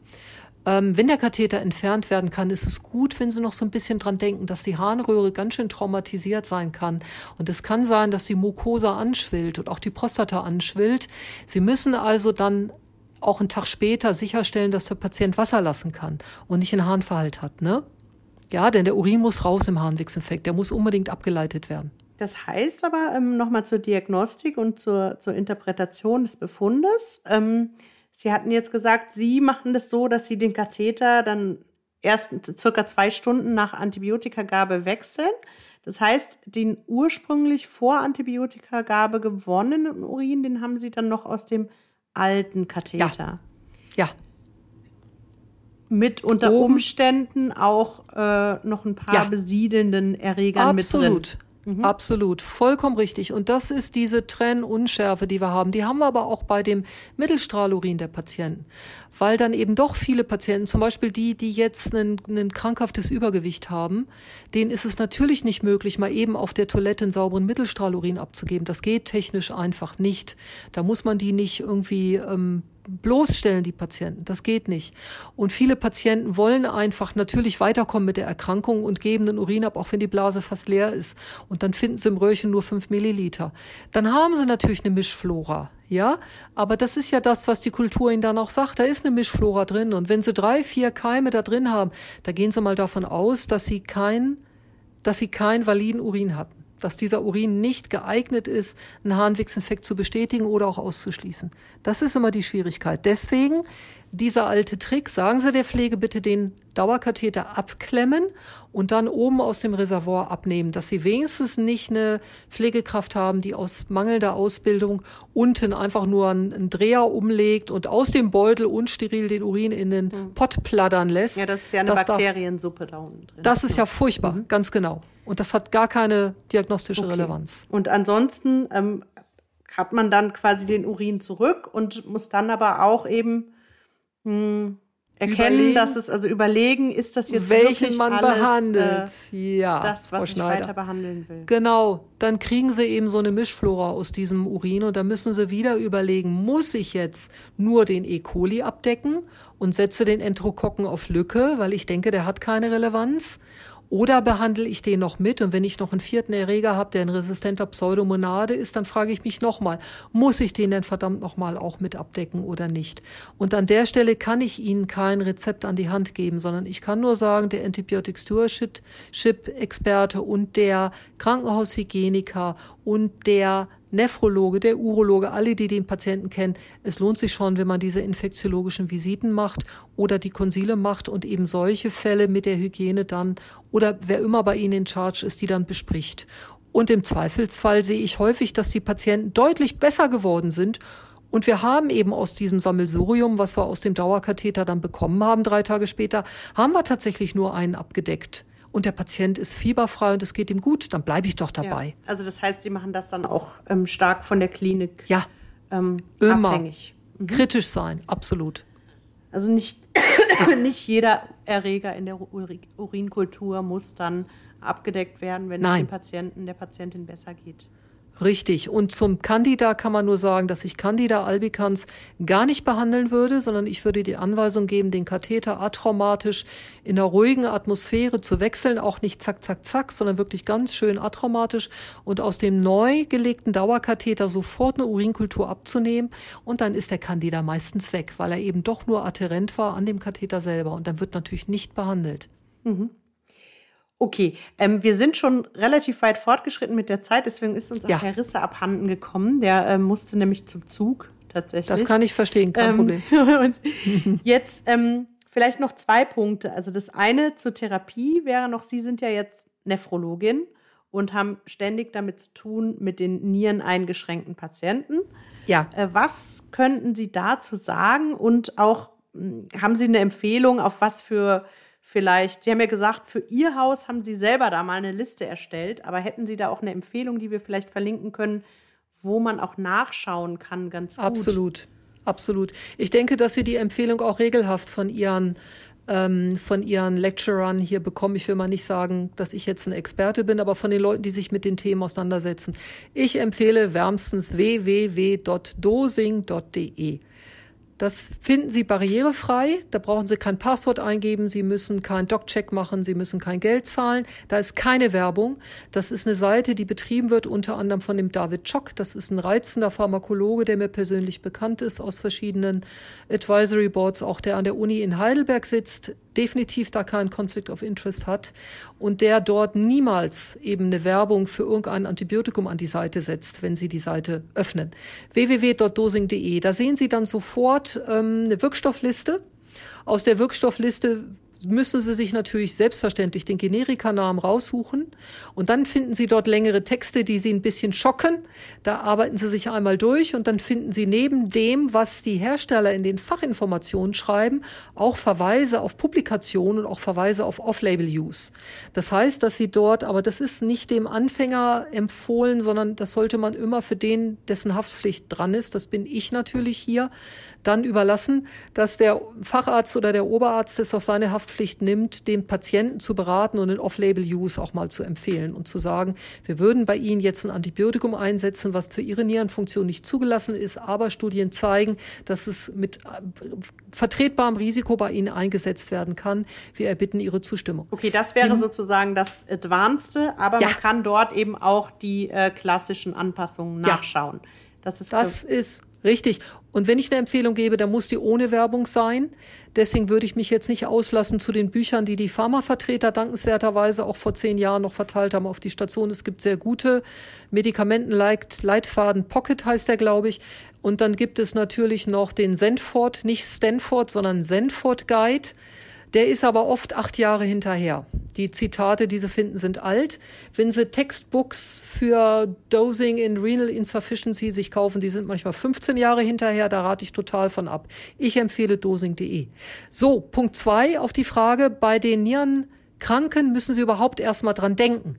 ähm, wenn der Katheter entfernt werden kann, ist es gut, wenn Sie noch so ein bisschen dran denken, dass die Harnröhre ganz schön traumatisiert sein kann. Und es kann sein, dass die Mucosa anschwillt und auch die Prostata anschwillt. Sie müssen also dann auch einen Tag später sicherstellen, dass der Patient Wasser lassen kann und nicht einen Harnverhalt hat, ne? Ja, denn der Urin muss raus im Harnwegsinfekt. Der muss unbedingt abgeleitet werden. Das heißt aber ähm, nochmal zur Diagnostik und zur, zur Interpretation des Befundes. Ähm, Sie hatten jetzt gesagt, Sie machen das so, dass Sie den Katheter dann erst circa zwei Stunden nach Antibiotikagabe wechseln. Das heißt, den ursprünglich vor Antibiotikagabe gewonnenen Urin, den haben Sie dann noch aus dem alten Katheter. Ja. ja. Mit unter Oben. Umständen auch äh, noch ein paar ja. besiedelnden Erregern Absolut. mit drin. Absolut. Mhm. Absolut, vollkommen richtig. Und das ist diese Trennunschärfe, die wir haben. Die haben wir aber auch bei dem Mittelstrahlurin der Patienten. Weil dann eben doch viele Patienten, zum Beispiel die, die jetzt ein, ein krankhaftes Übergewicht haben, denen ist es natürlich nicht möglich, mal eben auf der Toilette einen sauberen Mittelstrahlurin abzugeben. Das geht technisch einfach nicht. Da muss man die nicht irgendwie ähm, bloßstellen, die Patienten. Das geht nicht. Und viele Patienten wollen einfach natürlich weiterkommen mit der Erkrankung und geben den Urin ab, auch wenn die Blase fast leer ist. Und dann finden sie im Röhrchen nur fünf Milliliter. Dann haben sie natürlich eine Mischflora. Ja, aber das ist ja das, was die Kultur ihnen dann auch sagt. Da ist eine Mischflora drin. Und wenn sie drei, vier Keime da drin haben, da gehen sie mal davon aus, dass sie kein, dass sie keinen validen Urin hatten dass dieser Urin nicht geeignet ist, einen Harnwegsinfekt zu bestätigen oder auch auszuschließen. Das ist immer die Schwierigkeit. Deswegen dieser alte Trick, sagen Sie der Pflege bitte den Dauerkatheter abklemmen und dann oben aus dem Reservoir abnehmen, dass Sie wenigstens nicht eine Pflegekraft haben, die aus mangelnder Ausbildung unten einfach nur einen, Dreher umlegt und aus dem Beutel unsteril den Urin in den hm. Pott plattern lässt. Ja, das ist ja eine Bakteriensuppe da unten drin. Das ist ja furchtbar, mhm. ganz genau. Und das hat gar keine diagnostische okay. Relevanz. Und ansonsten ähm, hat man dann quasi den Urin zurück und muss dann aber auch eben mh, hm, erkennen, überlegen, dass es also überlegen, ist das jetzt welchen man alles, behandelt. Äh, ja, das, was ich weiter behandeln will. Genau, dann kriegen sie eben so eine Mischflora aus diesem Urin und da müssen sie wieder überlegen, muss ich jetzt nur den E. coli abdecken und setze den Enterokokken auf Lücke, weil ich denke, der hat keine Relevanz oder behandle ich den noch mit? Und wenn ich noch einen vierten Erreger habe, der ein resistenter Pseudomonade ist, dann frage ich mich nochmal, muss ich den denn verdammt nochmal auch mit abdecken oder nicht? Und an der Stelle kann ich Ihnen kein Rezept an die Hand geben, sondern ich kann nur sagen, der Antibiotic Stewardship Experte und der Krankenhaushygieniker und der Nephrologe, der Urologe, alle, die den Patienten kennen, es lohnt sich schon, wenn man diese infektiologischen Visiten macht oder die Konsile macht und eben solche Fälle mit der Hygiene dann oder wer immer bei Ihnen in Charge ist, die dann bespricht. Und im Zweifelsfall sehe ich häufig, dass die Patienten deutlich besser geworden sind. Und wir haben eben aus diesem Sammelsurium, was wir aus dem Dauerkatheter dann bekommen haben, drei Tage später, haben wir tatsächlich nur einen abgedeckt und der Patient ist fieberfrei und es geht ihm gut, dann bleibe ich doch dabei. Ja. Also das heißt, Sie machen das dann auch ähm, stark von der Klinik ja. ähm, Immer. abhängig. Mhm. Kritisch sein, absolut. Also nicht, nicht jeder Erreger in der Urinkultur muss dann abgedeckt werden, wenn Nein. es dem Patienten, der Patientin besser geht. Richtig. Und zum Candida kann man nur sagen, dass ich Candida albicans gar nicht behandeln würde, sondern ich würde die Anweisung geben, den Katheter atraumatisch in einer ruhigen Atmosphäre zu wechseln, auch nicht zack, zack, zack, sondern wirklich ganz schön atraumatisch und aus dem neu gelegten Dauerkatheter sofort eine Urinkultur abzunehmen und dann ist der Candida meistens weg, weil er eben doch nur adherent war an dem Katheter selber und dann wird natürlich nicht behandelt. Mhm. Okay, ähm, wir sind schon relativ weit fortgeschritten mit der Zeit, deswegen ist uns ja. auch Herr Risse abhanden gekommen. Der äh, musste nämlich zum Zug tatsächlich. Das kann ich verstehen, kein ähm, Problem. jetzt ähm, vielleicht noch zwei Punkte. Also das eine zur Therapie wäre noch, Sie sind ja jetzt Nephrologin und haben ständig damit zu tun mit den niereneingeschränkten Patienten. Ja. Äh, was könnten Sie dazu sagen und auch hm, haben Sie eine Empfehlung, auf was für vielleicht, Sie haben ja gesagt, für Ihr Haus haben Sie selber da mal eine Liste erstellt, aber hätten Sie da auch eine Empfehlung, die wir vielleicht verlinken können, wo man auch nachschauen kann, ganz gut? Absolut, absolut. Ich denke, dass Sie die Empfehlung auch regelhaft von Ihren ähm, von ihren Lecturern hier bekommen. Ich will mal nicht sagen, dass ich jetzt ein Experte bin, aber von den Leuten, die sich mit den Themen auseinandersetzen. Ich empfehle wärmstens www.dosing.de. Das finden Sie barrierefrei. Da brauchen Sie kein Passwort eingeben. Sie müssen keinen Doc-Check machen. Sie müssen kein Geld zahlen. Da ist keine Werbung. Das ist eine Seite, die betrieben wird unter anderem von dem David Chock. Das ist ein reizender Pharmakologe, der mir persönlich bekannt ist aus verschiedenen Advisory Boards, auch der an der Uni in Heidelberg sitzt, definitiv da keinen Conflict of Interest hat und der dort niemals eben eine Werbung für irgendein Antibiotikum an die Seite setzt, wenn Sie die Seite öffnen. www.dosing.de. Da sehen Sie dann sofort ähm, eine Wirkstoffliste. Aus der Wirkstoffliste müssen Sie sich natürlich selbstverständlich den Generikanamen raussuchen und dann finden Sie dort längere Texte, die Sie ein bisschen schocken. Da arbeiten Sie sich einmal durch und dann finden Sie neben dem, was die Hersteller in den Fachinformationen schreiben, auch Verweise auf Publikationen und auch Verweise auf Off-Label-Use. Das heißt, dass Sie dort, aber das ist nicht dem Anfänger empfohlen, sondern das sollte man immer für den, dessen Haftpflicht dran ist, das bin ich natürlich hier, dann überlassen, dass der Facharzt oder der Oberarzt es auf seine Haftpflicht nimmt, den Patienten zu beraten und den Off-Label-Use auch mal zu empfehlen und zu sagen, wir würden bei Ihnen jetzt ein Antibiotikum einsetzen, was für Ihre Nierenfunktion nicht zugelassen ist, aber Studien zeigen, dass es mit äh, vertretbarem Risiko bei Ihnen eingesetzt werden kann. Wir erbitten Ihre Zustimmung. Okay, das wäre Sie, sozusagen das Advanced, aber ja. man kann dort eben auch die äh, klassischen Anpassungen nachschauen. Ja. Das ist, das ist richtig. Und wenn ich eine Empfehlung gebe, dann muss die ohne Werbung sein. Deswegen würde ich mich jetzt nicht auslassen zu den Büchern, die die Pharmavertreter dankenswerterweise auch vor zehn Jahren noch verteilt haben auf die Station. Es gibt sehr gute Medikamenten-Leitfaden. Pocket heißt der, glaube ich. Und dann gibt es natürlich noch den Sandford, nicht Stanford, sondern Sandford Guide. Der ist aber oft acht Jahre hinterher. Die Zitate, die Sie finden, sind alt. Wenn Sie Textbooks für Dosing in Renal Insufficiency sich kaufen, die sind manchmal 15 Jahre hinterher. Da rate ich total von ab. Ich empfehle dosing.de. So, Punkt zwei auf die Frage. Bei den Nierenkranken müssen Sie überhaupt erstmal dran denken.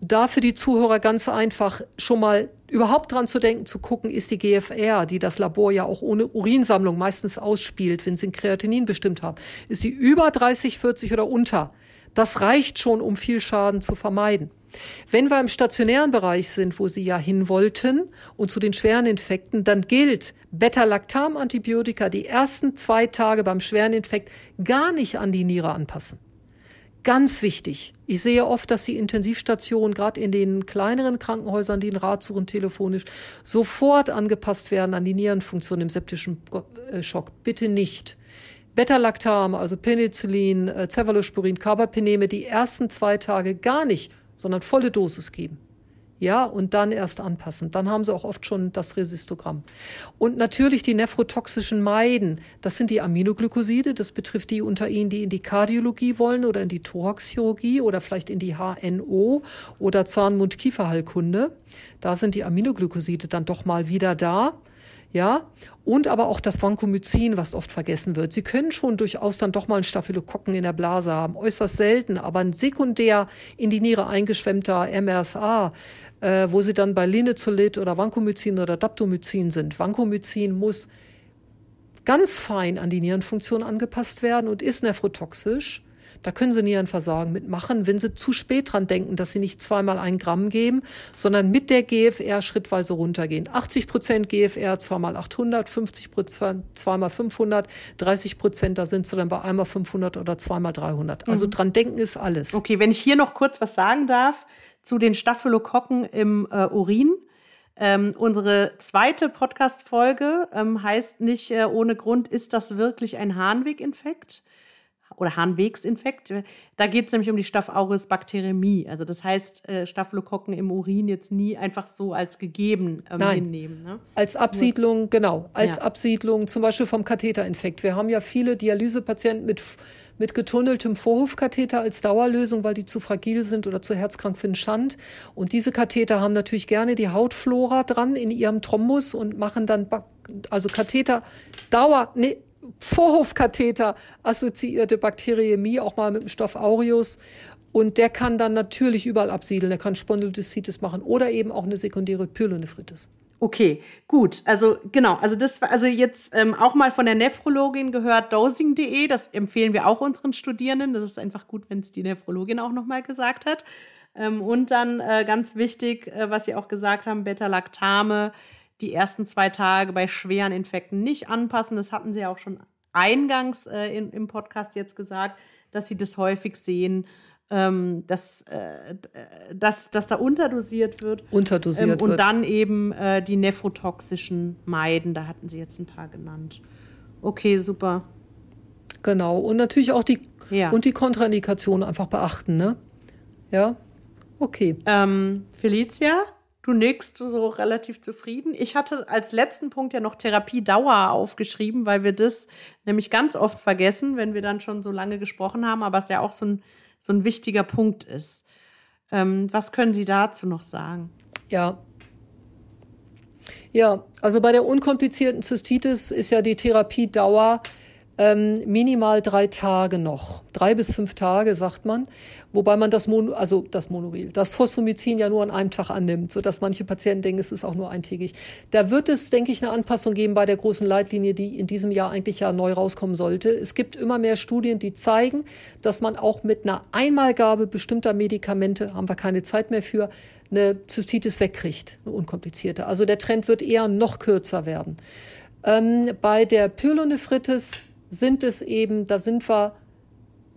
Da für die Zuhörer ganz einfach schon mal überhaupt dran zu denken, zu gucken, ist die GFR, die das Labor ja auch ohne Urinsammlung meistens ausspielt, wenn sie ein Kreatinin bestimmt haben, ist die über 30, 40 oder unter. Das reicht schon, um viel Schaden zu vermeiden. Wenn wir im stationären Bereich sind, wo Sie ja hin wollten und zu den schweren Infekten, dann gilt Beta-Lactam-Antibiotika die ersten zwei Tage beim schweren Infekt gar nicht an die Niere anpassen. Ganz wichtig. Ich sehe oft, dass die Intensivstationen, gerade in den kleineren Krankenhäusern, die einen Rat suchen telefonisch, sofort angepasst werden an die Nierenfunktion im septischen äh, Schock. Bitte nicht. Beta-Lactam, also Penicillin, äh, Cephalosporin, Carbapeneme, die ersten zwei Tage gar nicht, sondern volle Dosis geben. Ja, und dann erst anpassen. Dann haben sie auch oft schon das Resistogramm. Und natürlich die nephrotoxischen Meiden. Das sind die Aminoglycoside. Das betrifft die unter Ihnen, die in die Kardiologie wollen oder in die Thoraxchirurgie oder vielleicht in die HNO oder Zahn-Mund-Kieferheilkunde. Da sind die Aminoglycoside dann doch mal wieder da ja, und aber auch das Vancomycin, was oft vergessen wird. Sie können schon durchaus dann doch mal einen Staphylokokken in der Blase haben, äußerst selten, aber ein sekundär in die Niere eingeschwemmter MRSA, äh, wo sie dann bei Linezolid oder Vancomycin oder Daptomycin sind. Vancomycin muss ganz fein an die Nierenfunktion angepasst werden und ist nephrotoxisch. Da können Sie Nierenversagen mitmachen, wenn Sie zu spät dran denken, dass Sie nicht zweimal ein Gramm geben, sondern mit der GFR schrittweise runtergehen. 80 Prozent GFR, zweimal 800, 50 Prozent, zweimal 500, 30 Prozent, da sind Sie dann bei einmal 500 oder zweimal 300. Also mhm. dran denken ist alles. Okay, wenn ich hier noch kurz was sagen darf zu den Staphylokokken im äh, Urin. Ähm, unsere zweite Podcast-Folge ähm, heißt nicht äh, ohne Grund, ist das wirklich ein Harnweginfekt? Oder Harnwegsinfekt. Da geht es nämlich um die Staph aureus Bakteriämie. Also das heißt, äh, Staphylokokken im Urin jetzt nie einfach so als gegeben ähm, Nein. hinnehmen. Ne? Als Absiedlung, genau, als ja. Absiedlung zum Beispiel vom Katheterinfekt. Wir haben ja viele Dialysepatienten mit mit getunneltem Vorhofkatheter als Dauerlösung, weil die zu fragil sind oder zu herzkrank für den Schand. Und diese Katheter haben natürlich gerne die Hautflora dran in ihrem Thrombus und machen dann, also Katheter Dauer, nee, Vorhofkatheter assoziierte Bakteriämie, auch mal mit dem Stoff Aureus. Und der kann dann natürlich überall absiedeln. Der kann Spondylolisthesis machen oder eben auch eine sekundäre Pyelonephritis. Okay, gut. Also genau, also das also jetzt ähm, auch mal von der Nephrologin gehört, dosing.de. Das empfehlen wir auch unseren Studierenden. Das ist einfach gut, wenn es die Nephrologin auch nochmal gesagt hat. Ähm, und dann äh, ganz wichtig, äh, was Sie auch gesagt haben, Beta-Lactame die ersten zwei Tage bei schweren Infekten nicht anpassen. Das hatten Sie ja auch schon eingangs äh, in, im Podcast jetzt gesagt, dass Sie das häufig sehen. Ähm, dass, äh, dass, dass da unterdosiert wird. Unterdosiert ähm, und wird. dann eben äh, die nephrotoxischen Meiden, da hatten Sie jetzt ein paar genannt. Okay, super. Genau. Und natürlich auch die ja. und die Kontraindikation einfach beachten, ne? Ja. Okay. Ähm, Felicia? Du nickst so relativ zufrieden. Ich hatte als letzten Punkt ja noch Therapiedauer aufgeschrieben, weil wir das nämlich ganz oft vergessen, wenn wir dann schon so lange gesprochen haben, aber es ja auch so ein, so ein wichtiger Punkt ist. Ähm, was können Sie dazu noch sagen? Ja. Ja, also bei der unkomplizierten Zystitis ist ja die Therapiedauer ähm, minimal drei Tage noch. Drei bis fünf Tage, sagt man. Wobei man das Mono, also das Monoril, das Phosphomycin ja nur an einem Tag annimmt, sodass manche Patienten denken, es ist auch nur eintägig. Da wird es, denke ich, eine Anpassung geben bei der großen Leitlinie, die in diesem Jahr eigentlich ja neu rauskommen sollte. Es gibt immer mehr Studien, die zeigen, dass man auch mit einer Einmalgabe bestimmter Medikamente, haben wir keine Zeit mehr für, eine Zystitis wegkriegt, eine unkomplizierte. Also der Trend wird eher noch kürzer werden. Ähm, bei der Pyelonephritis sind es eben, da sind wir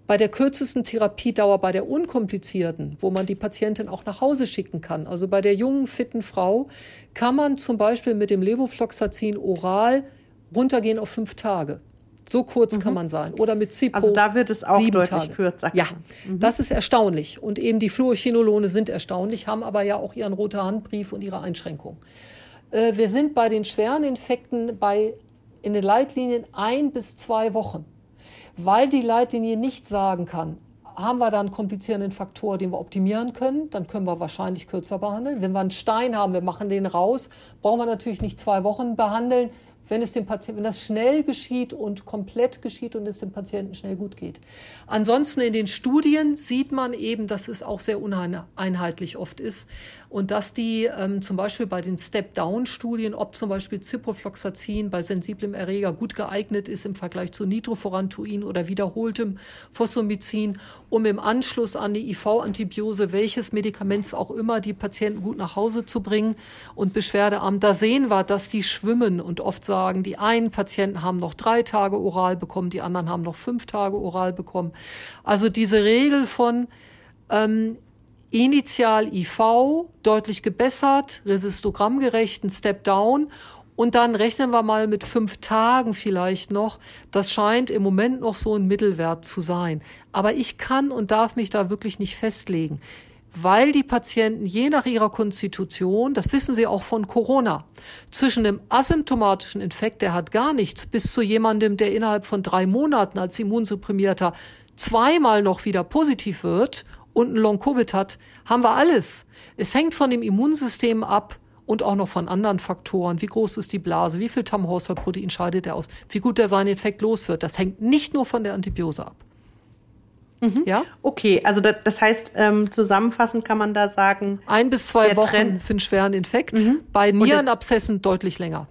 bei der kürzesten Therapiedauer, bei der unkomplizierten, wo man die Patientin auch nach Hause schicken kann. Also bei der jungen, fitten Frau kann man zum Beispiel mit dem Levofloxacin oral runtergehen auf fünf Tage. So kurz mhm. kann man sein. Oder mit Zippo. Also da wird es auch deutlich Tage. kürzer. Ja, mhm. das ist erstaunlich. Und eben die Fluorchinolone sind erstaunlich, haben aber ja auch ihren roten Handbrief und ihre Einschränkungen. Äh, wir sind bei den schweren Infekten bei in den Leitlinien ein bis zwei Wochen. Weil die Leitlinie nicht sagen kann, haben wir da einen komplizierenden Faktor, den wir optimieren können, dann können wir wahrscheinlich kürzer behandeln. Wenn wir einen Stein haben, wir machen den raus, brauchen wir natürlich nicht zwei Wochen behandeln. wenn es dem Patienten, wenn das schnell geschieht und komplett geschieht und es dem Patienten schnell gut geht. Ansonsten in den Studien sieht man eben, dass es auch sehr uneinheitlich oft ist und dass die ähm, zum Beispiel bei den Step-Down-Studien, ob zum Beispiel Ciprofloxacin bei sensiblem Erreger gut geeignet ist im Vergleich zu Nitroforantoin oder wiederholtem Phosphomycin, um im Anschluss an die IV-Antibiose welches Medikament auch immer die Patienten gut nach Hause zu bringen und beschwerdearm. Da sehen wir, dass die schwimmen und oft sagen, die einen Patienten haben noch drei Tage oral bekommen, die anderen haben noch fünf Tage oral bekommen. Also diese Regel von ähm, Initial IV deutlich gebessert, resistogrammgerechten Step Down und dann rechnen wir mal mit fünf Tagen vielleicht noch. Das scheint im Moment noch so ein Mittelwert zu sein. Aber ich kann und darf mich da wirklich nicht festlegen, weil die Patienten je nach ihrer Konstitution, das wissen Sie auch von Corona, zwischen dem asymptomatischen Infekt, der hat gar nichts, bis zu jemandem, der innerhalb von drei Monaten als Immunsupprimierter zweimal noch wieder positiv wird und ein Long-Covid hat, haben wir alles. Es hängt von dem Immunsystem ab und auch noch von anderen Faktoren. Wie groß ist die Blase? Wie viel Tamm-Haushaltprotein scheidet er aus? Wie gut er seinen Infekt los wird? Das hängt nicht nur von der Antibiose ab. Mhm. Ja? Okay, also das, das heißt, ähm, zusammenfassend kann man da sagen. Ein bis zwei Wochen Trend, für einen schweren Infekt. Mhm. Bei Nierenabszessen deutlich länger.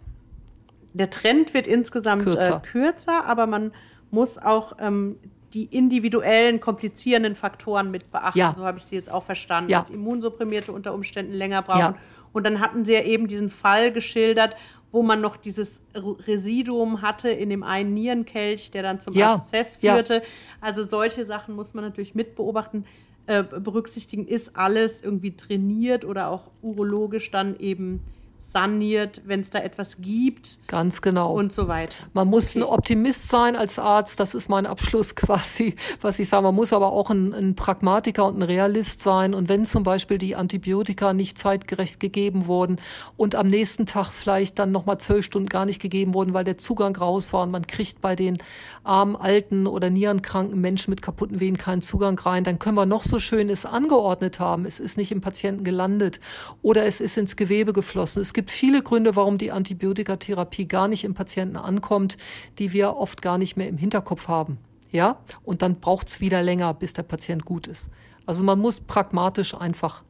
Der Trend wird insgesamt kürzer, äh, kürzer aber man muss auch ähm, die individuellen komplizierenden Faktoren mit beachten. Ja. So habe ich sie jetzt auch verstanden, ja. dass Immunsupprimierte unter Umständen länger brauchen. Ja. Und dann hatten sie ja eben diesen Fall geschildert, wo man noch dieses Residuum hatte in dem einen Nierenkelch, der dann zum ja. Abszess führte. Also solche Sachen muss man natürlich mitbeobachten, äh, berücksichtigen. Ist alles irgendwie trainiert oder auch urologisch dann eben saniert, wenn es da etwas gibt. Ganz genau. Und so weiter. Man muss okay. ein Optimist sein als Arzt, das ist mein Abschluss quasi, was ich sage. Man muss aber auch ein, ein Pragmatiker und ein Realist sein. Und wenn zum Beispiel die Antibiotika nicht zeitgerecht gegeben wurden und am nächsten Tag vielleicht dann nochmal zwölf Stunden gar nicht gegeben wurden, weil der Zugang raus war und man kriegt bei den armen, alten oder nierenkranken Menschen mit kaputten Venen keinen Zugang rein, dann können wir noch so schön es angeordnet haben. Es ist nicht im Patienten gelandet oder es ist ins Gewebe geflossen. Es gibt viele Gründe, warum die Antibiotikatherapie gar nicht im Patienten ankommt, die wir oft gar nicht mehr im Hinterkopf haben. Ja, und dann braucht es wieder länger, bis der Patient gut ist. Also man muss pragmatisch einfach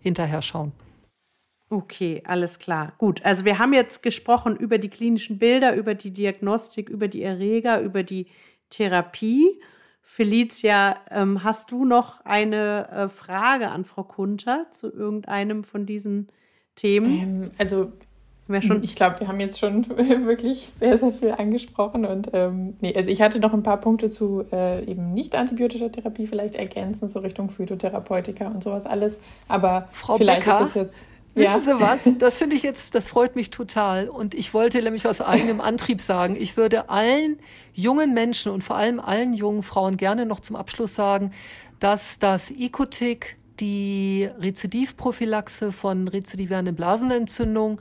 hinterher schauen. Okay, alles klar. Gut, also wir haben jetzt gesprochen über die klinischen Bilder, über die Diagnostik, über die Erreger, über die Therapie. Felicia, ähm, hast du noch eine äh, Frage an Frau Kunter zu irgendeinem von diesen Themen? Ähm, also schon ich glaube, wir haben jetzt schon wirklich sehr, sehr viel angesprochen. Und ähm, nee, also ich hatte noch ein paar Punkte zu äh, eben nicht antibiotischer Therapie vielleicht ergänzen, so Richtung Phytotherapeutika und sowas alles. Aber Frau vielleicht Becker, ist es jetzt. Wissen Sie was? Das finde ich jetzt, das freut mich total. Und ich wollte nämlich aus eigenem Antrieb sagen, ich würde allen jungen Menschen und vor allem allen jungen Frauen gerne noch zum Abschluss sagen, dass das Ikotik die Rezidivprophylaxe von rezidivierenden Blasenentzündung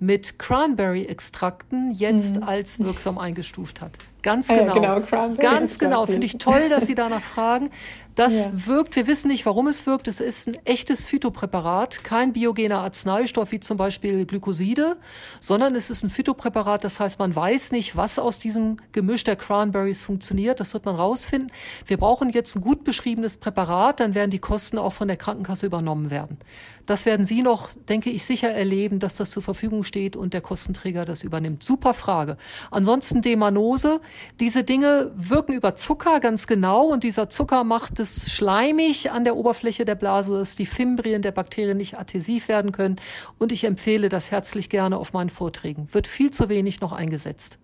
mit Cranberry-Extrakten jetzt mhm. als wirksam eingestuft hat. Ganz genau. Ja, genau Ganz genau. Finde ich toll, dass Sie danach fragen. Das ja. wirkt, wir wissen nicht, warum es wirkt. Es ist ein echtes Phytopräparat, kein biogener Arzneistoff wie zum Beispiel Glykoside, sondern es ist ein Phytopräparat. Das heißt, man weiß nicht, was aus diesem Gemisch der Cranberries funktioniert. Das wird man rausfinden. Wir brauchen jetzt ein gut beschriebenes Präparat, dann werden die Kosten auch von der Krankenkasse übernommen werden. Das werden Sie noch, denke ich, sicher erleben, dass das zur Verfügung steht und der Kostenträger das übernimmt. Super Frage. Ansonsten Demanose. Diese Dinge wirken über Zucker ganz genau und dieser Zucker macht es schleimig an der Oberfläche der Blase, dass die Fimbrien der Bakterien nicht adhesiv werden können. Und ich empfehle das herzlich gerne auf meinen Vorträgen. Wird viel zu wenig noch eingesetzt.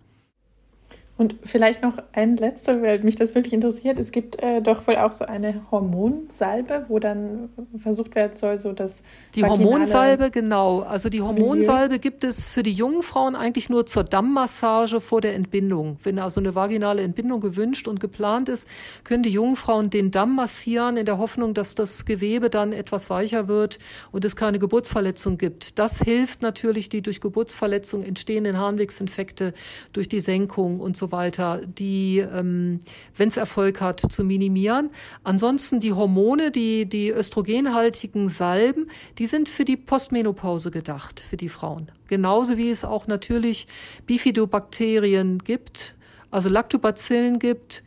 Und vielleicht noch ein letzter, weil mich das wirklich interessiert. Es gibt äh, doch wohl auch so eine Hormonsalbe, wo dann versucht werden soll, so dass. Die Hormonsalbe, genau. Also die Hormonsalbe gibt es für die jungen Frauen eigentlich nur zur Dammmassage vor der Entbindung. Wenn also eine vaginale Entbindung gewünscht und geplant ist, können die jungen Frauen den Damm massieren in der Hoffnung, dass das Gewebe dann etwas weicher wird und es keine Geburtsverletzung gibt. Das hilft natürlich, die durch Geburtsverletzung entstehenden Harnwegsinfekte durch die Senkung und so so weiter, die, ähm, wenn es Erfolg hat, zu minimieren. Ansonsten die Hormone, die, die östrogenhaltigen Salben, die sind für die Postmenopause gedacht, für die Frauen. Genauso wie es auch natürlich Bifidobakterien gibt, also Lactobacillen gibt,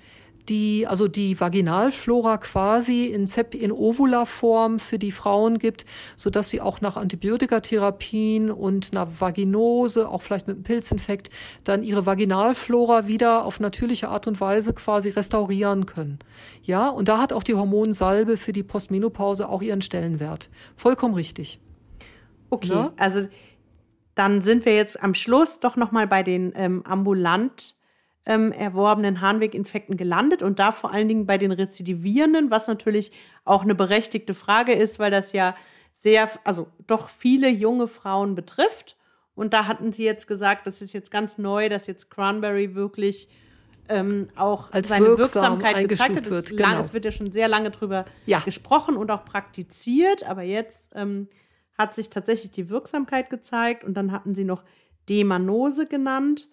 die, also die Vaginalflora quasi in, Zep in Ovula-Form für die Frauen gibt, so dass sie auch nach Antibiotikatherapien und einer Vaginose, auch vielleicht mit einem Pilzinfekt, dann ihre Vaginalflora wieder auf natürliche Art und Weise quasi restaurieren können. Ja, und da hat auch die Hormonsalbe für die Postmenopause auch ihren Stellenwert. Vollkommen richtig. Okay, ja? also dann sind wir jetzt am Schluss doch noch mal bei den ähm, ambulant ähm, erworbenen Harnweginfekten gelandet und da vor allen Dingen bei den Rezidivierenden, was natürlich auch eine berechtigte Frage ist, weil das ja sehr, also doch viele junge Frauen betrifft. Und da hatten sie jetzt gesagt, das ist jetzt ganz neu, dass jetzt Cranberry wirklich ähm, auch Als seine wirksam Wirksamkeit gezeigt hat. Wird, genau. Es wird ja schon sehr lange drüber ja. gesprochen und auch praktiziert, aber jetzt ähm, hat sich tatsächlich die Wirksamkeit gezeigt und dann hatten sie noch Demanose genannt.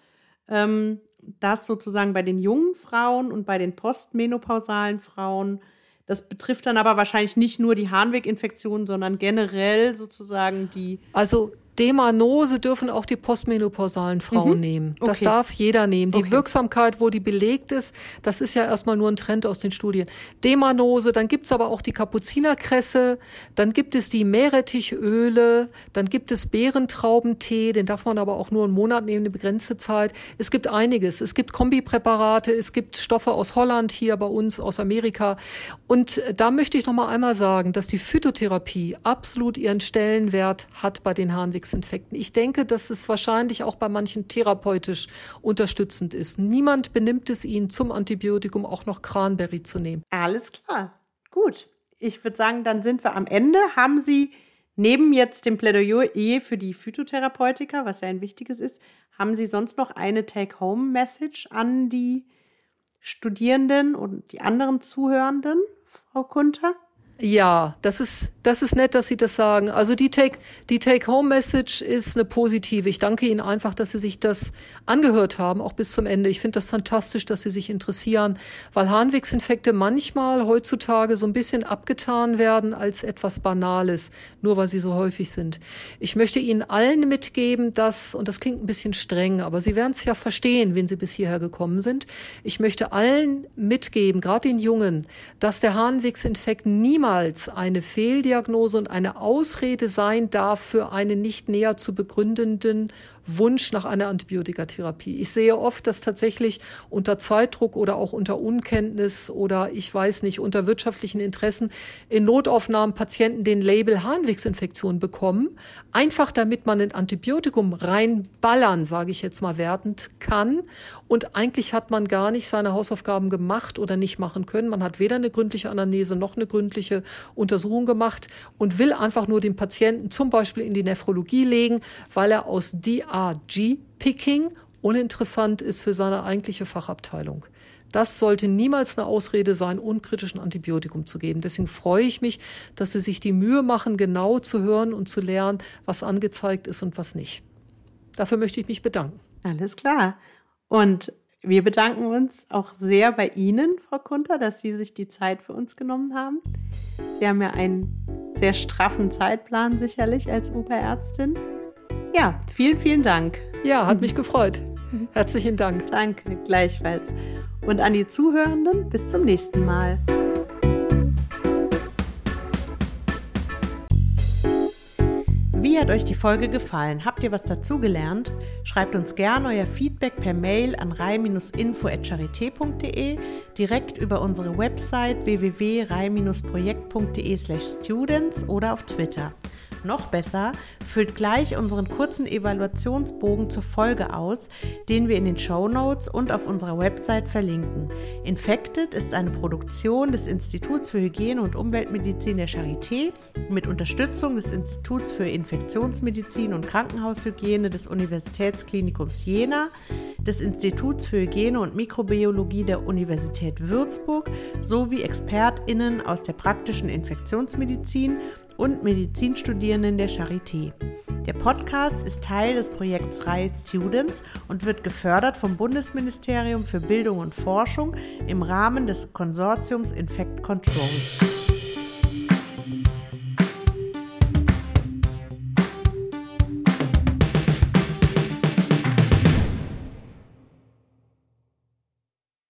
Ähm, das sozusagen bei den jungen Frauen und bei den postmenopausalen Frauen. Das betrifft dann aber wahrscheinlich nicht nur die Harnweginfektion, sondern generell sozusagen die. Also Demanose dürfen auch die postmenopausalen Frauen mhm. nehmen. Das okay. darf jeder nehmen. Die okay. Wirksamkeit, wo die belegt ist, das ist ja erstmal nur ein Trend aus den Studien. Demanose, dann gibt's aber auch die Kapuzinerkresse, dann gibt es die Meerrettichöle, dann gibt es Beerentraubentee, den darf man aber auch nur einen Monat nehmen, eine begrenzte Zeit. Es gibt einiges. Es gibt Kombipräparate, es gibt Stoffe aus Holland hier bei uns, aus Amerika. Und da möchte ich noch mal einmal sagen, dass die Phytotherapie absolut ihren Stellenwert hat bei den Harnwegsinfektionen. Krebsinfekten. Ich denke, dass es wahrscheinlich auch bei manchen therapeutisch unterstützend ist. Niemand benimmt es ihnen zum Antibiotikum auch noch Cranberry zu nehmen. Alles klar. Gut. Ich würde sagen, dann sind wir am Ende. Haben Sie neben jetzt dem Plädoyer für die Phytotherapeutika, was ja ein wichtiges ist, haben Sie sonst noch eine Take-Home-Message an die Studierenden und die anderen Zuhörenden, Frau Kunter? Ja, das ist, das ist nett, dass Sie das sagen. Also die Take, die Take-Home-Message ist eine positive. Ich danke Ihnen einfach, dass Sie sich das angehört haben, auch bis zum Ende. Ich finde das fantastisch, dass Sie sich interessieren, weil Harnwegsinfekte manchmal heutzutage so ein bisschen abgetan werden als etwas Banales, nur weil sie so häufig sind. Ich möchte Ihnen allen mitgeben, dass, und das klingt ein bisschen streng, aber Sie werden es ja verstehen, wenn Sie bis hierher gekommen sind. Ich möchte allen mitgeben, gerade den Jungen, dass der Harnwegsinfekt niemals niemals eine Fehldiagnose und eine Ausrede sein darf für einen nicht näher zu begründenden Wunsch nach einer Antibiotikatherapie. Ich sehe oft, dass tatsächlich unter Zeitdruck oder auch unter Unkenntnis oder ich weiß nicht, unter wirtschaftlichen Interessen in Notaufnahmen Patienten den Label Harnwegsinfektion bekommen, einfach damit man ein Antibiotikum reinballern, sage ich jetzt mal wertend, kann. Und eigentlich hat man gar nicht seine Hausaufgaben gemacht oder nicht machen können. Man hat weder eine gründliche Anamnese noch eine gründliche Untersuchung gemacht und will einfach nur den Patienten zum Beispiel in die Nephrologie legen, weil er aus die DRG-Picking uninteressant ist für seine eigentliche Fachabteilung. Das sollte niemals eine Ausrede sein, unkritischen Antibiotikum zu geben. Deswegen freue ich mich, dass Sie sich die Mühe machen, genau zu hören und zu lernen, was angezeigt ist und was nicht. Dafür möchte ich mich bedanken. Alles klar. Und wir bedanken uns auch sehr bei Ihnen, Frau Kunter, dass Sie sich die Zeit für uns genommen haben. Sie haben ja einen sehr straffen Zeitplan sicherlich als Oberärztin. Ja, vielen, vielen Dank. Ja, hat mich gefreut. Herzlichen Dank. Danke, gleichfalls. Und an die Zuhörenden, bis zum nächsten Mal. Wie hat euch die Folge gefallen? Habt ihr was dazugelernt? Schreibt uns gerne euer Feedback per Mail an rei-info@charité.de, direkt über unsere Website www.rei-projekt.de/students oder auf Twitter. Noch besser, füllt gleich unseren kurzen Evaluationsbogen zur Folge aus, den wir in den Show Notes und auf unserer Website verlinken. Infected ist eine Produktion des Instituts für Hygiene und Umweltmedizin der Charité mit Unterstützung des Instituts für Infektionsmedizin und Krankenhaushygiene des Universitätsklinikums Jena, des Instituts für Hygiene und Mikrobiologie der Universität Würzburg sowie ExpertInnen aus der praktischen Infektionsmedizin und Medizinstudierenden der Charité. Der Podcast ist Teil des Projekts Rai Students und wird gefördert vom Bundesministerium für Bildung und Forschung im Rahmen des Konsortiums Infect Control.